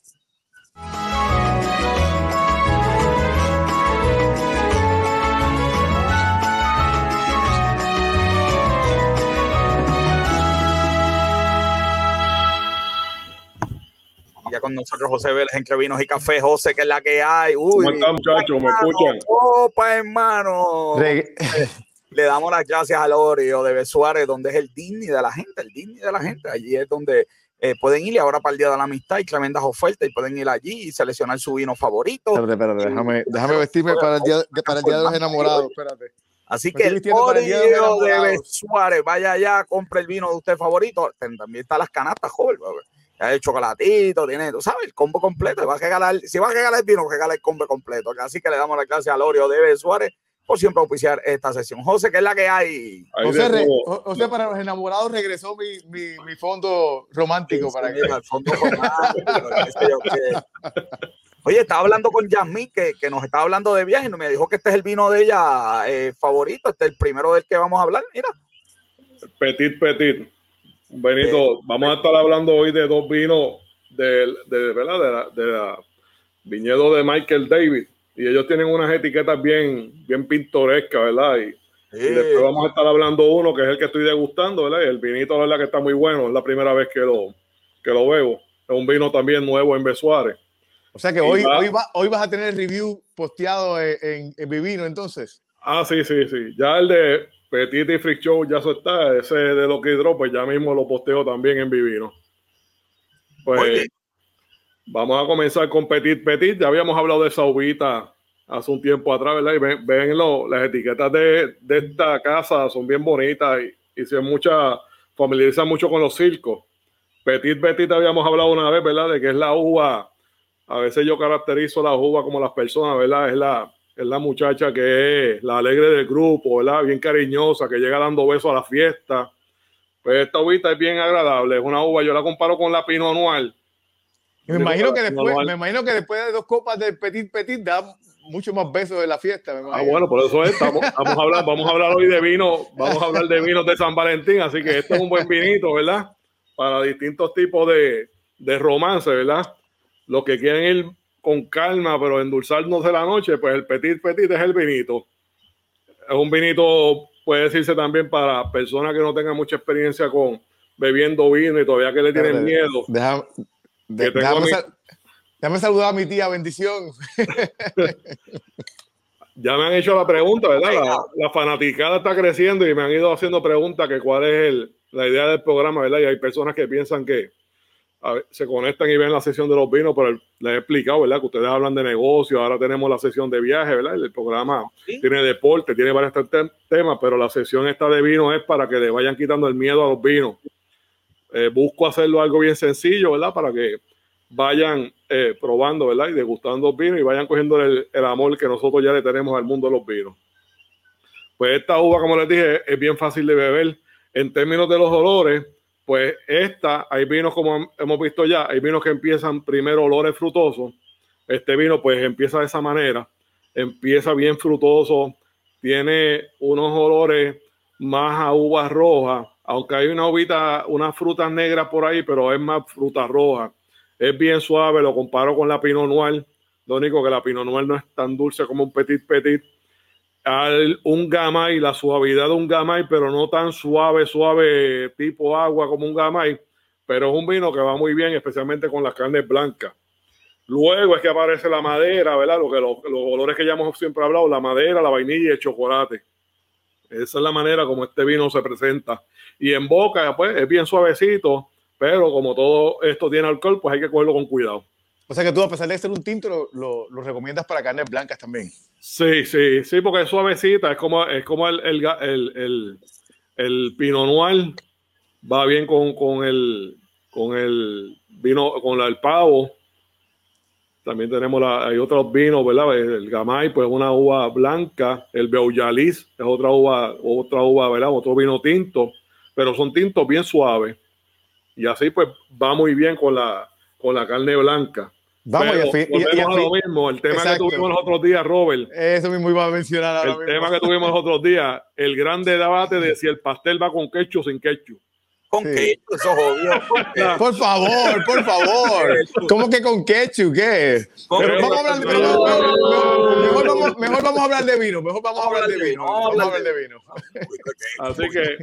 ya con nosotros José Vélez entre vinos y café. José, que es la que hay. Uy, ¿Cómo están, muchachos? ¿Me escuchan? Opa, hermano. Re Le damos las gracias al Oreo de Besuárez, donde es el Disney de la gente, el Disney de la gente. Allí es donde eh, pueden ir y ahora para el Día de la Amistad hay tremendas ofertas y pueden ir allí y seleccionar su vino favorito. Espérate, espérate, déjame, déjame vestirme para el, día, para el Día de los Enamorados. Espérate. Así que el Oreo de, de Besuárez, vaya allá, compre el vino de usted favorito. También están las canastas, joven el chocolatito, tiene, tú sabes, el combo completo. Va a regalar, si va a regalar el vino, regala el combo completo. Así que le damos la clase al Oreo de Suárez por siempre auspiciar esta sesión. José, ¿qué es la que hay? José, re, José, para los enamorados regresó mi, mi, mi fondo romántico. Sí, para sí, que... el fondo romántico. Oye, estaba hablando con Yasmín, que, que, nos estaba hablando de viaje, y me dijo que este es el vino de ella eh, favorito, este es el primero del que vamos a hablar. Mira. Petit, petit. Benito, eh, vamos a estar hablando hoy de dos vinos de, de, ¿verdad? de, la, de la viñedo de Michael David y ellos tienen unas etiquetas bien, bien pintorescas, ¿verdad? Y, sí. y, después vamos a estar hablando uno que es el que estoy degustando, ¿verdad? Y el vinito, ¿verdad? Que está muy bueno, es la primera vez que lo, que lo bebo. Es un vino también nuevo en Besuárez. O sea que hoy, va, hoy, va, hoy vas a tener el review posteado en, en, en Vivino, entonces. Ah, sí, sí, sí. Ya el de Petit y Freak Show ya eso está. Ese de lo que pues ya mismo lo posteo también en Vivino. Pues Oye. Vamos a comenzar con Petit Petit. Ya habíamos hablado de esa uvita hace un tiempo atrás, ¿verdad? Y ven, ven lo, las etiquetas de, de, esta casa, son bien bonitas y, y se mucha, familiarizan mucho con los circos. Petit Petit habíamos hablado una vez, ¿verdad? De que es la uva. A veces yo caracterizo la uva como las personas, ¿verdad? Es la, es la muchacha que es la alegre del grupo, ¿verdad? Bien cariñosa, que llega dando besos a la fiesta. Pues esta uvita es bien agradable, es una uva, yo la comparo con la Pinot Noir. Me imagino, que después, me imagino que después de dos copas de Petit Petit da mucho más besos en la fiesta. ah, bueno, por eso estamos, vamos, a hablar, vamos a hablar hoy de vino, vamos a hablar de vinos de San Valentín, así que esto es un buen vinito, ¿verdad? Para distintos tipos de, de romance, ¿verdad? Los que quieren ir con calma, pero endulzarnos de la noche, pues el petit petit es el vinito. Es un vinito, puede decirse también para personas que no tengan mucha experiencia con bebiendo vino y todavía que le tienen miedo. Déjame, déjame, saludar a mi tía, bendición. ya me han hecho la pregunta, ¿verdad? La, la, fanaticada está creciendo y me han ido haciendo preguntas que cuál es el, la idea del programa, ¿verdad? Y hay personas que piensan que se conectan y ven la sesión de los vinos, pero les he explicado, ¿verdad? Que ustedes hablan de negocio, ahora tenemos la sesión de viaje, ¿verdad? El programa tiene deporte, tiene varios temas, pero la sesión esta de vino es para que le vayan quitando el miedo a los vinos. Eh, busco hacerlo algo bien sencillo, ¿verdad? Para que vayan eh, probando, ¿verdad? Y degustando vinos y vayan cogiendo el, el amor que nosotros ya le tenemos al mundo de los vinos. Pues esta uva, como les dije, es bien fácil de beber. En términos de los olores, pues esta, hay vinos como hemos visto ya, hay vinos que empiezan primero olores frutosos. Este vino pues empieza de esa manera, empieza bien frutoso, tiene unos olores más a uvas rojas, aunque hay una uvita, unas frutas negras por ahí, pero es más fruta roja. Es bien suave, lo comparo con la Pinot Noir. Lo único que la Pinot Noir no es tan dulce como un Petit Petit al, un gamay, la suavidad de un gamay, pero no tan suave, suave, tipo agua como un gamay, pero es un vino que va muy bien, especialmente con las carnes blancas. Luego es que aparece la madera, ¿verdad? Lo que, los, olores que ya hemos siempre hablado, la madera, la vainilla y el chocolate. Esa es la manera como este vino se presenta. Y en boca, pues, es bien suavecito, pero como todo esto tiene alcohol, pues hay que cogerlo con cuidado. O sea que tú, a pesar de ser un tinto, lo, lo, recomiendas para carnes blancas también. Sí, sí, sí, porque es suavecita, es como, es como el, el, el, el, Pinot Noir, va bien con, con, el, con el vino, con el pavo. También tenemos la, hay otros vinos, ¿verdad? El Gamay, pues una uva blanca. El Beaujalis es otra uva, otra uva, ¿verdad? Otro vino tinto, pero son tintos bien suaves. Y así pues va muy bien con la, con la carne blanca. Vamos, y, a lo mismo, el tema que tuvimos los otros días, Robert. Eso mismo iba a mencionar ahora El tema que tuvimos los otros días, el grande debate de si el pastel va con quechu o sin quechu. Con sí. eso es obvio. Por favor, por favor. ¿Cómo que con ketchup? ¿Qué? Pero vamos a hablar de, mejor, vamos, mejor vamos a hablar de vino. Mejor vamos a hablar de vino. Vamos a hablar de vino. Así que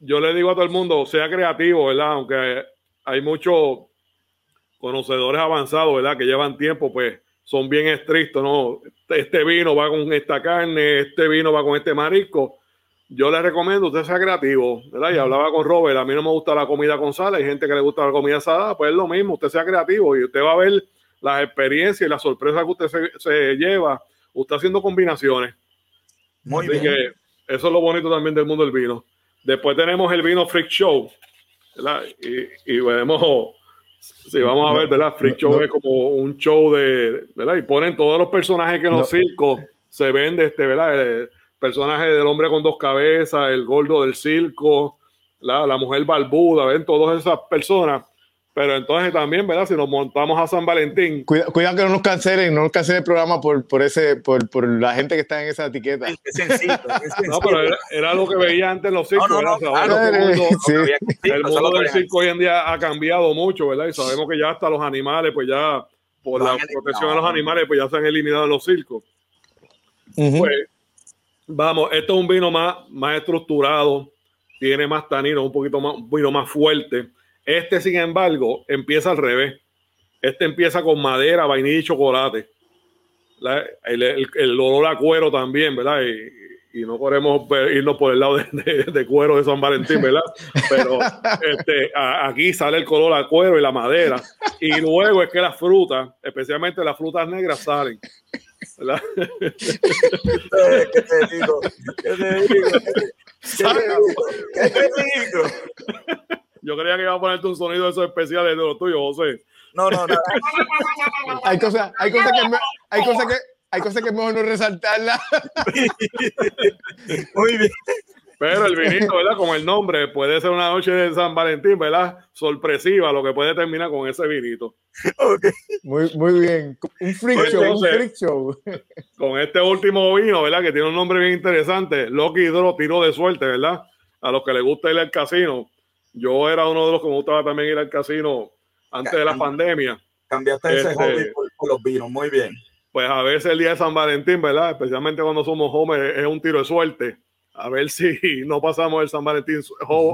yo le digo a todo el mundo, sea creativo, ¿verdad? Aunque hay mucho conocedores avanzados, ¿verdad? Que llevan tiempo, pues son bien estrictos, ¿no? Este vino va con esta carne, este vino va con este marisco. Yo les recomiendo usted sea creativo, ¿verdad? Y hablaba con Robert, a mí no me gusta la comida con sal, hay gente que le gusta la comida salada, pues es lo mismo, usted sea creativo y usted va a ver las experiencias y las sorpresas que usted se, lleva, usted haciendo combinaciones. Muy Así que eso es lo bonito también del mundo del vino. Después tenemos el vino Freak Show, ¿verdad? Y, y vemos Sí, vamos a ver, ¿verdad? Freak Show es como un show de, ¿verdad? Y ponen todos los personajes que en los circos se ven de este, ¿verdad? El personaje del hombre con dos cabezas, el gordo del circo, la, la mujer barbuda, ven todas esas personas pero entonces también, ¿verdad? Si nos montamos a San Valentín. Cuidado, que no nos cancelen, no nos cancelen el programa por, por, ese, por, por la gente que está en esa etiqueta. Es sencillo, No, pero era, era, lo que veía antes en los circos. No, no, no, el mundo, sí. el mundo del circo hoy en día ha cambiado mucho, ¿verdad? Y sabemos que ya hasta los animales, pues ya, por la protección de los animales, pues ya se han eliminado en los circos. Pues, vamos, esto es un vino más, más estructurado, tiene más tanino, un poquito más, vino más fuerte este, sin embargo, empieza al revés. Este empieza con madera, vainilla y chocolate. el, olor a cuero también, ¿verdad? Y, no podemos irnos por el lado de, cuero de San Valentín, ¿verdad? Pero este, aquí sale el color a cuero y la madera. Y luego es que las frutas, especialmente las frutas negras, salen. ¿Qué te digo? ¿Qué te digo? ¿Qué te digo? Yo creía que iba a ponerte un sonido de esos especiales de los tuyos, José. No, no, no. hay cosas, hay cosas que, hay cosas que, hay cosas que es mejor no resaltarla. Muy bien. Pero el vinito, ¿verdad? Como el nombre, puede ser una noche de San Valentín, ¿verdad? Sorpresiva, lo que puede terminar con ese vinito. Okay. Muy, muy bien. Un freak show, un freak show. Con este último vino, ¿verdad? Que tiene un nombre bien interesante. Loki Hidro tiro de suerte, ¿verdad? A los que les gusta ir al casino. Yo era uno de los que me gustaba también ir al casino antes de la pandemia. Cambiaste ese este, hobby por los vinos, muy bien pues a veces el día de San Valentín, ¿verdad? Especialmente cuando somos jóvenes, es un tiro de suerte. A ver si no pasamos el San Valentín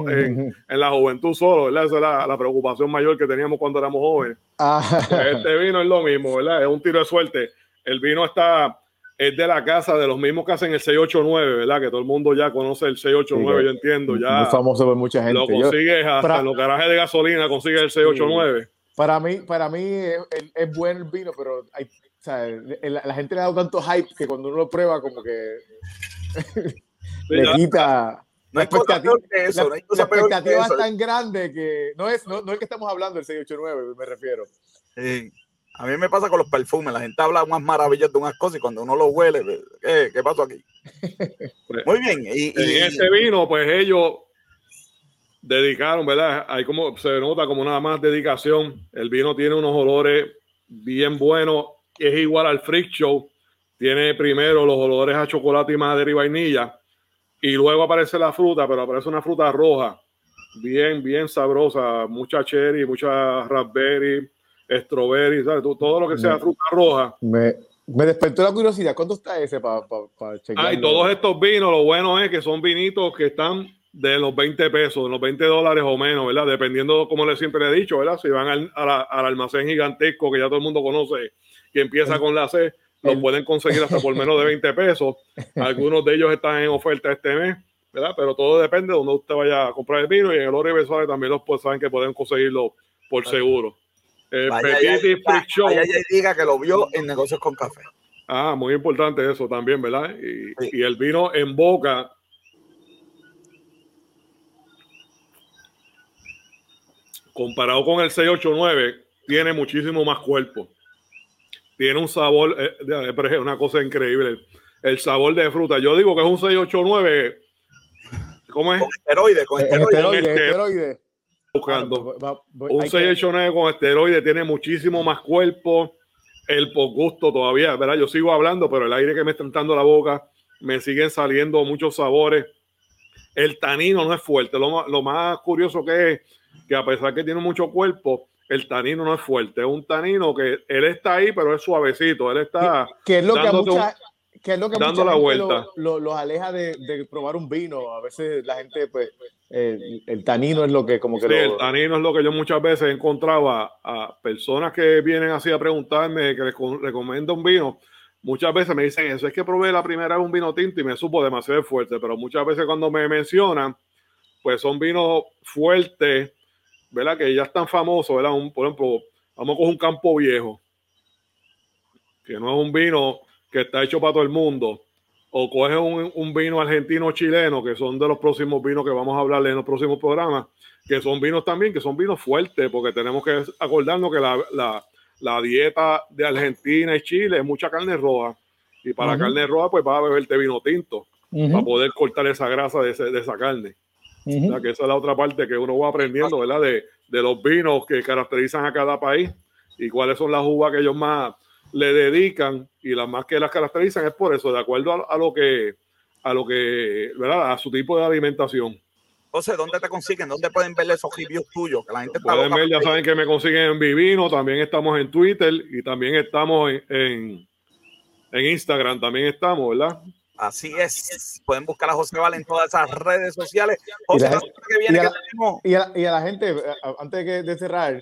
en, la juventud solo, ¿verdad? Esa era la, preocupación mayor que teníamos cuando éramos jóvenes. Ah. Este vino es lo mismo, ¿verdad? Es un tiro de suerte. El vino está, es de la casa de los mismos que hacen el 689, ¿verdad? Que todo el mundo ya conoce el 689, yo entiendo. Ya muy famoso por mucha gente. Lo consigues hasta en los garajes de gasolina, consigues el 689. Para mí, para mí es, es, buen el vino, pero hay, o sea, la, gente le ha dado tanto hype que cuando uno lo prueba, como que le quita. No hay cosa peor que eso. La, expectativa es tan grande que no es, no, no es que estamos hablando del 689, me refiero. Sí. A mí me pasa con los perfumes. La gente habla unas maravillas de unas cosas y cuando uno lo huele, ¿qué, qué pasó aquí? Muy bien. Y, y, en este vino, pues ellos dedicaron, ¿verdad? Hay como, se nota como nada más dedicación. El vino tiene unos olores bien buenos es igual al Freak Show. Tiene primero los olores a chocolate y madera y vainilla. Y luego aparece la fruta, pero aparece una fruta roja. Bien, bien sabrosa. Mucha cherry, mucha raspberry, strawberry, todo lo que sea fruta roja. Me, me despertó la curiosidad. ¿Cuánto está ese para pa, pa checar? Ay, todos estos vinos, lo bueno es que son vinitos que están de los 20 pesos, de los 20 dólares o menos, ¿verdad? Dependiendo, como le siempre le he dicho, ¿verdad? Si van al, al almacén gigantesco que ya todo el mundo conoce que empieza con la C, lo pueden conseguir hasta por menos de 20 pesos. Algunos de ellos están en oferta este mes, ¿verdad? Pero todo depende de donde usted vaya a comprar el vino y en el Oro Suárez también los pues, saben que pueden conseguirlo por seguro. Eh, Show. diga que lo vio en negocios con café. Ah, muy importante eso también, ¿verdad? Y, y el vino en boca comparado con el 689, tiene muchísimo más cuerpo tiene un sabor, eh, es una cosa increíble. El sabor de fruta. Yo digo que es un 689. ¿Cómo es? Con esteroide, con esteroide. Buscando. un 689 con esteroide tiene muchísimo más cuerpo. El gusto todavía, ¿verdad? Yo sigo hablando, pero el aire que me está entrando la boca, me siguen saliendo muchos sabores. El tanino no es fuerte. Lo, lo más curioso que es que a pesar que tiene mucho cuerpo, el tanino no es fuerte, es un tanino que él está ahí, pero es suavecito, él está es lo que, mucha, es lo que dando la vuelta. Los lo, aleja de, probar un vino. A veces la gente, pues, el, tanino es lo que como que... Sí, el tanino es lo que yo muchas veces he encontrado a, personas que vienen así a preguntarme, que les recomiendo un vino. Muchas veces me dicen eso, es que probé la primera vez un vino tinto y me supo demasiado fuerte, pero muchas veces cuando me mencionan, pues son vinos fuertes, ¿verdad? Que ya están famosos, ¿verdad? Un, por ejemplo, vamos con un campo viejo, que no es un vino que está hecho para todo el mundo, o coge un, vino argentino chileno, que son de los próximos vinos que vamos a hablar en los próximos programas, que son vinos también, que son vinos fuertes, porque tenemos que acordarnos que la, dieta de Argentina y Chile es mucha carne roja, y para carne roja, pues va a beberte vino tinto, para poder cortar esa grasa de, de esa carne que esa es la otra parte que uno va aprendiendo, ¿verdad? De, de, los vinos que caracterizan a cada país y cuáles son las uvas que ellos más le dedican y las más que las caracterizan es por eso, de acuerdo a, lo que, a lo que, ¿verdad? A su tipo de alimentación. José, ¿dónde te consiguen? ¿Dónde pueden ver esos reviews tuyos? Que la gente pueden ver, ya saben que me consiguen en Vivino, también estamos en Twitter y también estamos en, en, en Instagram, también estamos, ¿verdad? Así es. Pueden buscar a José Val en todas esas redes sociales. José, y, a, la gente, eh, antes de, cerrar,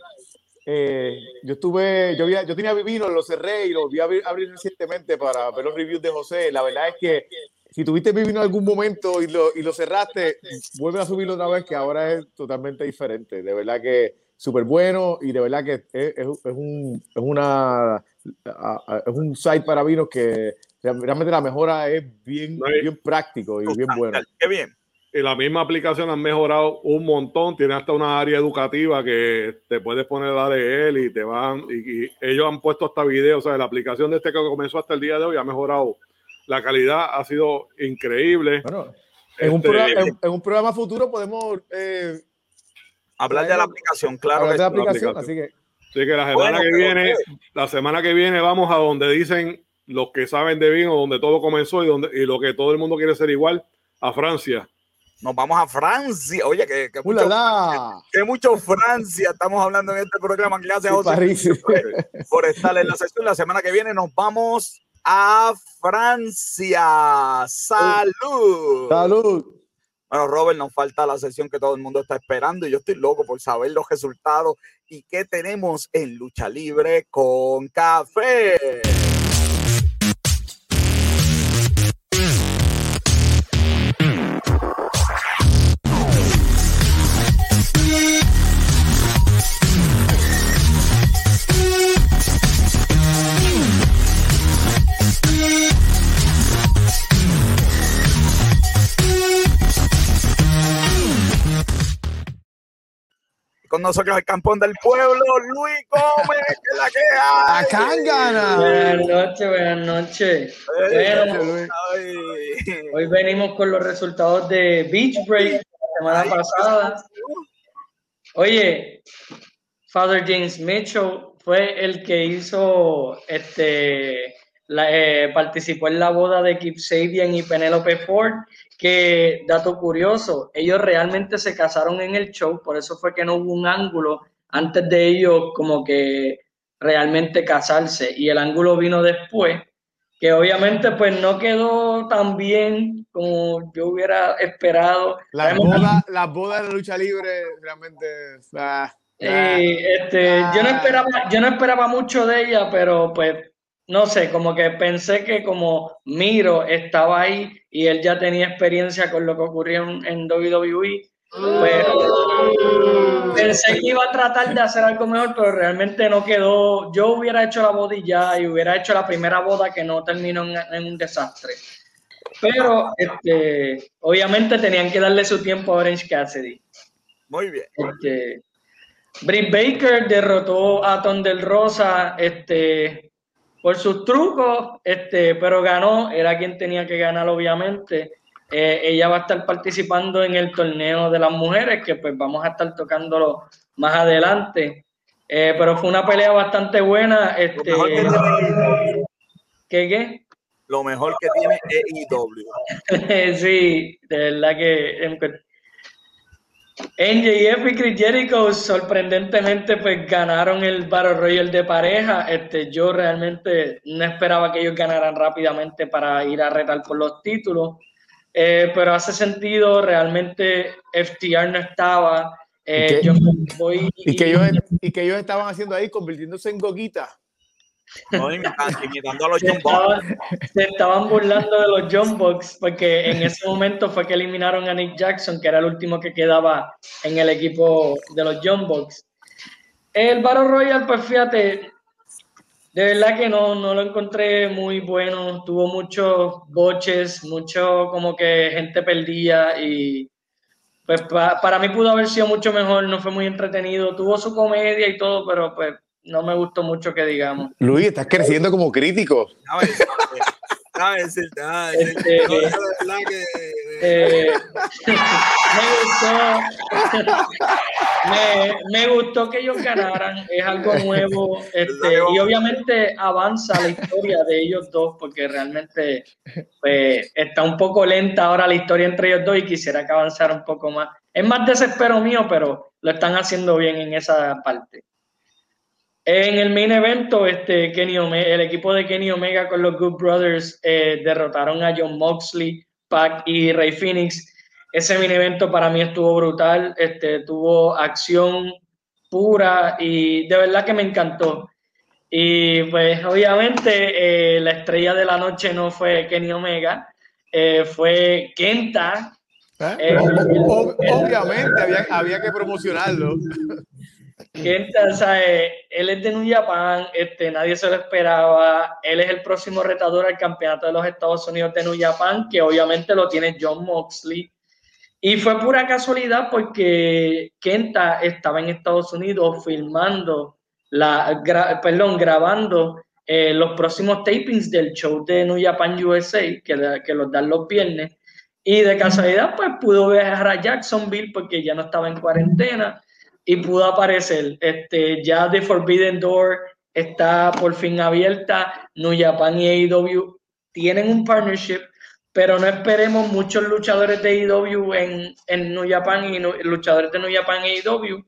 eh, yo estuve, yo, yo tenía vino, lo cerré y lo vi a abrir, recientemente para ver los reviews de José. La verdad es que si tuviste vino en algún momento y lo, y lo cerraste, vuelve a subirlo otra vez, que ahora es totalmente diferente. De verdad que súper bueno y de verdad que es, es, un, es, una, es un site para vinos que realmente la mejora es bien, bien práctico y bien buena. Qué bien. Y la misma aplicación han mejorado un montón. Tiene hasta una área educativa que te puedes poner a leer y te van. Y, ellos han puesto hasta videos. O sea, la aplicación de este que comenzó hasta el día de hoy ha mejorado. La calidad ha sido increíble. En, un este, programa, futuro podemos eh, hablar de la aplicación, claro. de la aplicación, así que. Sí, que la semana que viene, la semana que viene vamos a donde dicen los que saben de vino, donde todo comenzó y donde y lo que todo el mundo quiere ser igual, a Francia. Nos vamos a Francia. Oye, que, que, mucho, que, mucho, Francia estamos hablando en este programa que hace sí, por, estar en la sesión. La semana que viene nos vamos a Francia. Salud. Salud. Bueno, Robert, nos falta la sesión que todo el mundo está esperando y yo estoy loco por saber los resultados y qué tenemos en lucha libre con café. Con nosotros el campón del pueblo, Luis Gómez, que la que hay. Buenas noches, buenas noches. hoy venimos con los resultados de Beach Break la semana pasada. Oye, Father James Mitchell fue el que hizo este eh, participó en la boda de Kip Sabian y Penelope Ford que, dato curioso, ellos realmente se casaron en el show, por eso fue que no hubo un ángulo antes de ellos como que realmente casarse y el ángulo vino después, que obviamente pues no quedó tan bien como yo hubiera esperado. Las bodas la boda de la lucha libre realmente... Ah, este, yo, no ah. esperaba, yo no esperaba mucho de ella, pero pues no sé, como que pensé que como Miro estaba ahí y él ya tenía experiencia con lo que ocurrió en, WWE, pues, pensé que iba a tratar de hacer algo mejor, pero realmente no quedó. Yo hubiera hecho la boda y ya, y hubiera hecho la primera boda que no terminó en, un desastre. Pero este, obviamente tenían que darle su tiempo a Orange Cassidy. Muy bien. Este, Britt Baker derrotó a Ton del Rosa este, por sus trucos, este, pero ganó, era quien tenía que ganar, obviamente. Eh, ella va a estar participando en el torneo de las mujeres, que pues vamos a estar tocándolo más adelante. Eh, pero fue una pelea bastante buena. Este, ¿Qué qué? Lo mejor que tiene EIW. sí, de verdad que NJF y Chris Jericho sorprendentemente pues ganaron el Battle Royale de pareja. Este, yo realmente no esperaba que ellos ganaran rápidamente para ir a retar por los títulos. Eh, pero hace sentido, realmente FTR no estaba. Eh, ¿Y, que ellos, y que ellos estaban haciendo ahí convirtiéndose en goguita. No, imitando a los John Se estaban burlando de los John Box porque en ese momento fue que eliminaron a Nick Jackson, que era el último que quedaba en el equipo de los John Box. El Battle Royal, pues fíjate, de verdad que no, no lo encontré muy bueno. Tuvo muchos boches, mucho como que gente perdía y pues para mí pudo haber sido mucho mejor. No fue muy entretenido. Tuvo su comedia y todo, pero pues no me gustó mucho que digamos. Luis, estás creciendo como crítico. me gustó que ellos ganaran es algo nuevo este, y obviamente avanza la historia de ellos dos porque realmente pues, está un poco lenta ahora la historia entre ellos dos y quisiera que avanzara un poco más es más desespero mío pero lo están haciendo bien en esa parte en el main evento, este, Kenny el equipo de Kenny Omega con los Good Brothers eh, derrotaron a John Moxley, Pac y Ray Phoenix. Ese main evento para mí estuvo brutal, este, tuvo acción pura y de verdad que me encantó. Y pues obviamente eh, la estrella de la noche no fue Kenny Omega, eh, fue Kenta. obviamente había, había que promocionarlo. él es de New Japan, este, nadie se lo esperaba. Él es el próximo retador al campeonato de los Estados Unidos de New Japan, que obviamente lo tiene John Moxley. Y fue pura casualidad porque Kenta estaba en Estados Unidos filmando, la, perdón, grabando eh, los próximos tapings del show de New Japan USA, que, que los dan los viernes. Y de casualidad, pues pudo viajar a Jacksonville porque ya no estaba en cuarentena y pudo aparecer. Este, ya The Forbidden Door está por fin abierta. New Japan y AEW tienen un partnership, pero no esperemos muchos luchadores de AEW en, en New Japan y luchadores de New Japan y AEW,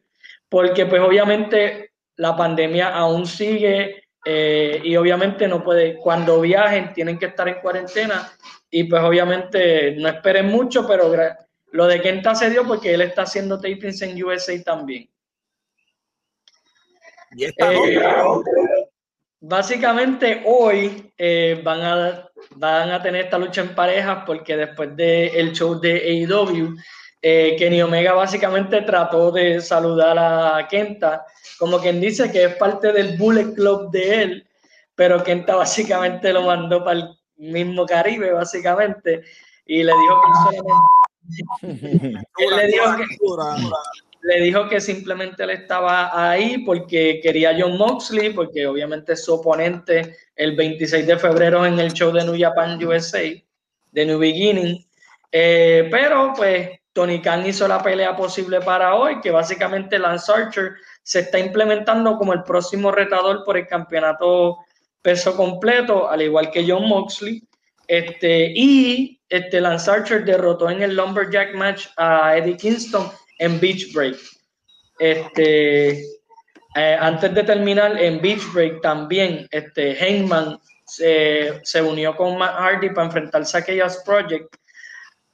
porque pues obviamente la pandemia aún sigue eh, y obviamente no puede, cuando viajen tienen que estar en cuarentena y pues obviamente no esperen mucho, pero lo de Kenta se dio porque él está haciendo tapings en USA también. ¿Y eh, básicamente hoy eh, van, a, van a tener esta lucha en parejas porque después del show de AEW, eh, Kenny Omega básicamente trató de saludar a Kenta, como quien dice que es parte del Bullet Club de él, pero Kenta básicamente lo mandó para el mismo Caribe, básicamente, y le dijo que le dijo que, le dijo que simplemente él estaba ahí porque quería John Moxley, porque obviamente es su oponente el 26 de febrero en el show de New Japan USA, de New Beginning. Eh, pero pues Tony Khan hizo la pelea posible para hoy, que básicamente Lance Archer se está implementando como el próximo retador por el campeonato peso completo, al igual que John Moxley. Este, y este Lance Archer derrotó en el Lumberjack match a Eddie Kingston en Beach Break. Este, eh, antes de terminar, en Beach Break también, este, Heyman se, se unió con Matt Hardy para enfrentarse a Chaos Project.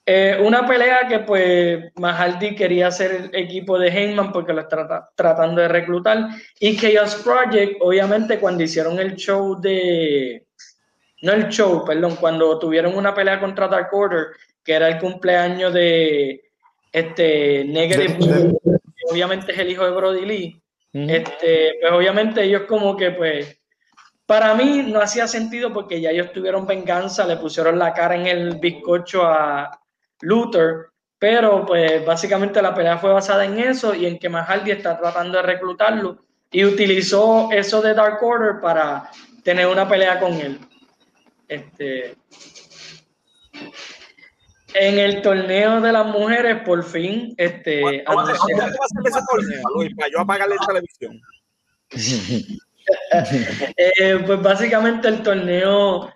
Eh, una pelea que pues Matt Hardy quería hacer el equipo de Heyman porque lo está tratando de reclutar. Y Chaos Project, obviamente, cuando hicieron el show de. No el show, perdón, cuando tuvieron una pelea contra Dark Order, que era el cumpleaños de este Negative, obviamente es el hijo de Brody Lee. este, pues obviamente ellos como que pues para mí no hacía sentido porque ya ellos tuvieron venganza, le pusieron la cara en el bizcocho a Luther, pero pues básicamente la pelea fue basada en eso y en que Mahaldi está tratando de reclutarlo y utilizó eso de Dark Order para tener una pelea con él. Este, en el torneo de las mujeres, por fin, este. ¿Cómo, va a ser ese torneo, Luis? Para yo apagarle la televisión. Eh, pues básicamente el torneo.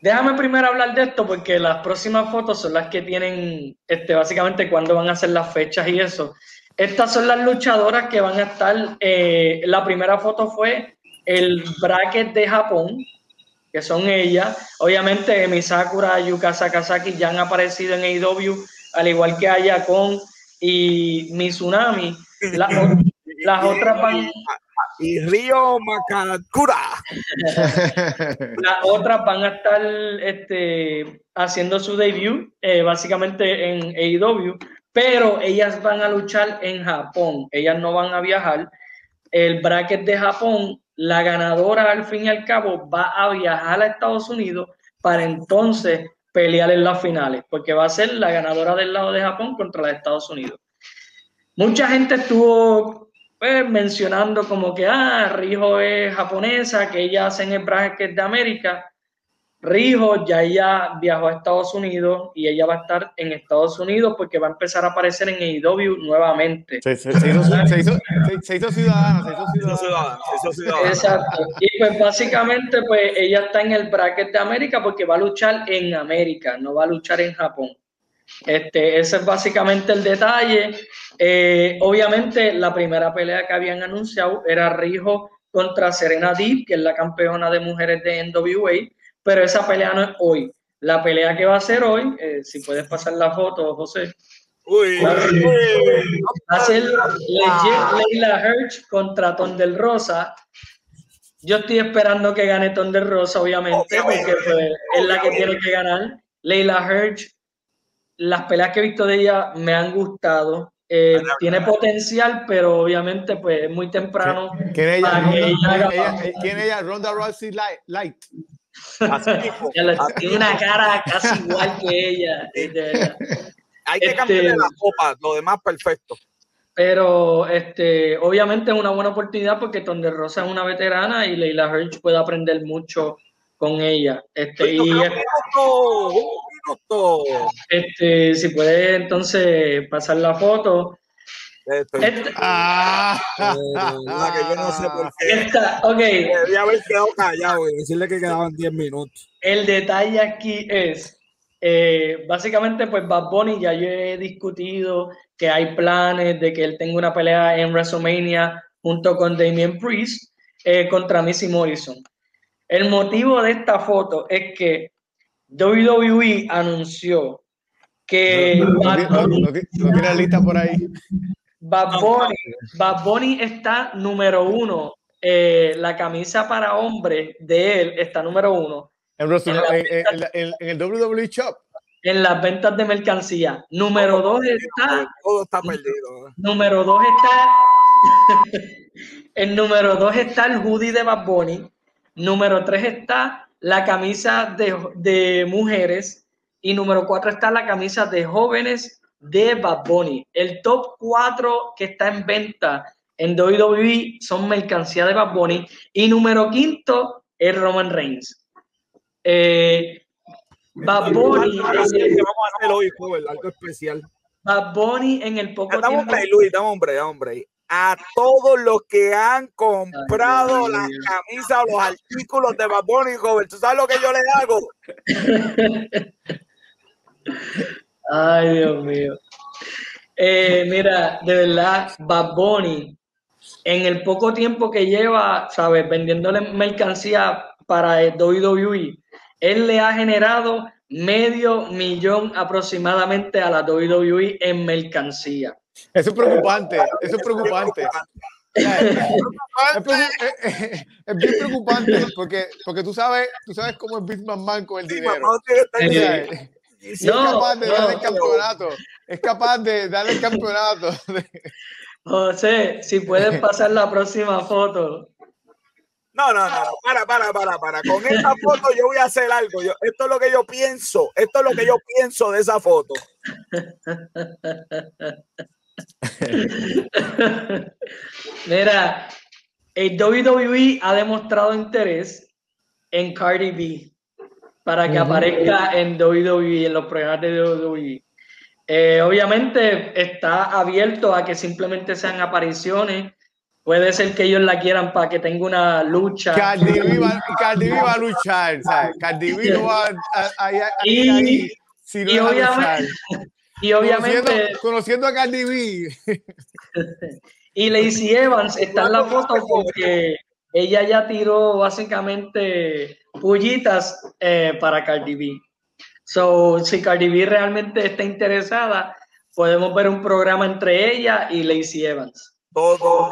Déjame primero hablar de esto porque las próximas fotos son las que tienen, este, básicamente cuándo van a ser las fechas y eso. Estas son las luchadoras que van a estar. Eh, la primera foto fue el bracket de Japón, que son ellas. Obviamente, Misakura, Yuka Sakazaki ya han aparecido en AEW, al igual que Ayakon y Mizunami. las otras van. Y Río Makakura. las otras van a estar este, haciendo su debut, eh, básicamente en AEW, pero ellas van a luchar en Japón. Ellas no van a viajar. El bracket de Japón la ganadora al fin y al cabo va a viajar a Estados Unidos para entonces pelear en las finales, porque va a ser la ganadora del lado de Japón contra la de Estados Unidos. Mucha gente estuvo pues, mencionando como que, ah, Rijo es japonesa, que ella hace en el bracket de América. Rijo ya ella viajó a Estados Unidos y ella va a estar en Estados Unidos porque va a empezar a aparecer en AEW nuevamente. Se, hizo, ciudadana, se hizo ciudadana. Exacto. Y pues básicamente pues ella está en el bracket de América porque va a luchar en América, no va a luchar en Japón. Este, ese es básicamente el detalle. Eh, obviamente la primera pelea que habían anunciado era Rijo contra Serena Deep, que es la campeona de mujeres de NWA pero esa pelea no es hoy. La pelea que va a ser hoy, eh, si puedes pasar la foto, José. Uy, va a ser Leila Hirsch contra Ton del Rosa. Yo estoy esperando que gane Ton del Rosa, obviamente, porque pues, es la que tiene que ganar. Leila Hirsch, las peleas que he visto de ella me han gustado. Eh, tiene potencial, pero obviamente pues es muy temprano. ¿Quién ella? ¿Quién ella? Ronda Rousey Light. Tiene una cara casi igual que ella. Hay que cambiarle este, la copa, lo demás perfecto. Pero este, obviamente es una buena oportunidad porque Tonde Rosa es una veterana y Leila Hirsch puede aprender mucho con ella. Este, y, minutos. Este, si puede entonces pasar la foto. Este, ah, que yo no sé por qué. Esta, ok. Debía haber quedado callado y decirle que quedaban 10 minutos. El detalle aquí es, eh, básicamente, pues Bad Bunny ya yo he discutido que hay planes de que él tenga una pelea en WrestleMania junto con Damien Priest eh, contra Missy Morrison. El motivo de esta foto es que WWE anunció que no, tiene lista por ahí. Bad Bunny, está número uno. Eh, la camisa para hombre de él está número uno. En, el WWE Shop. En las ventas de mercancía. Número dos está. Todo está perdido. Número dos está. el número dos está el hoodie de Bad Bunny. Número tres está la camisa de, de mujeres. Y número cuatro está la camisa de jóvenes de Bad Bunny. El top 4 que está en venta en WWE son mercancía de Bad Bunny. Y número quinto es Roman Reigns. Eh, Bad Bunny. Vamos a hacer hoy, algo especial. Bad Bunny en el poco tiempo. Hombre, Luis, hombre, hombre. A todos los que han comprado las camisas o los artículos de Bad Bunny, joven, ¿tú sabes lo que yo le hago? Ay, Dios mío. Eh, mira, de verdad, Bad Bunny, en el poco tiempo que lleva, ¿sabes? Vendiéndole mercancía para el WWE, él le ha generado medio millón aproximadamente a la WWE en mercancía. Eso es preocupante, eso es preocupante. es, bien preocupante porque, porque tú sabes, tú sabes cómo es Big Man con el dinero. Es capaz de darle el campeonato. Es capaz de darle el campeonato. José, si puedes pasar la próxima foto. No, no, no, para, para, para, para. Con esta foto yo voy a hacer algo. esto es lo que yo pienso. Esto es lo que yo pienso de esa foto. Mira, el WWE ha demostrado interés en Cardi B para que aparezca en WWE, en los programas de WWE. Eh, obviamente está abierto a que simplemente sean apariciones. Puede ser que ellos la quieran para que tenga una lucha. Cardi B va, a luchar, ¿sabes? Cardi B va a, ir ahí. y, obviamente, y obviamente conociendo, a Cardi B. y Lacey Evans está en la foto porque ella ya tiró básicamente pullitas eh, para Cardi B. So, si Cardi B realmente está interesada, podemos ver un programa entre ella y Lacey Evans. Todo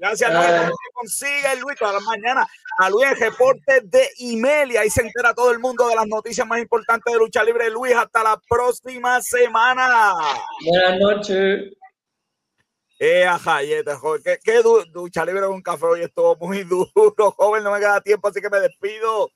Gracias, Luis. Uh, consigue Luis todas las mañanas a Luis el reporte de email y ahí se entera todo el mundo de las noticias más importantes de lucha libre. Luis, hasta la próxima semana. Buenas noches. Eh, ajá, joven. Qué, qué ducha libre con café hoy estuvo muy duro, joven. No me queda tiempo, así que me despido.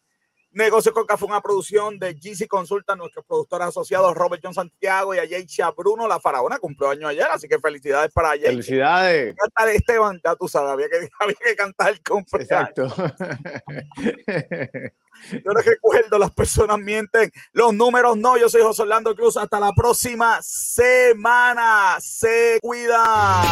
Negocios con Café, una producción de GC Consulta, nuestros productores asociados Robert John Santiago y a Bruno, la faraona, cumplió año ayer, así que felicidades para Yeisha. Felicidades. Cantar Esteban, ya tú sabes, había que, había que cantar el cumpleaños. Exacto. Yo les recuerdo, las personas mienten, los números no. Yo soy José Orlando Cruz. Hasta la próxima semana. Se cuida.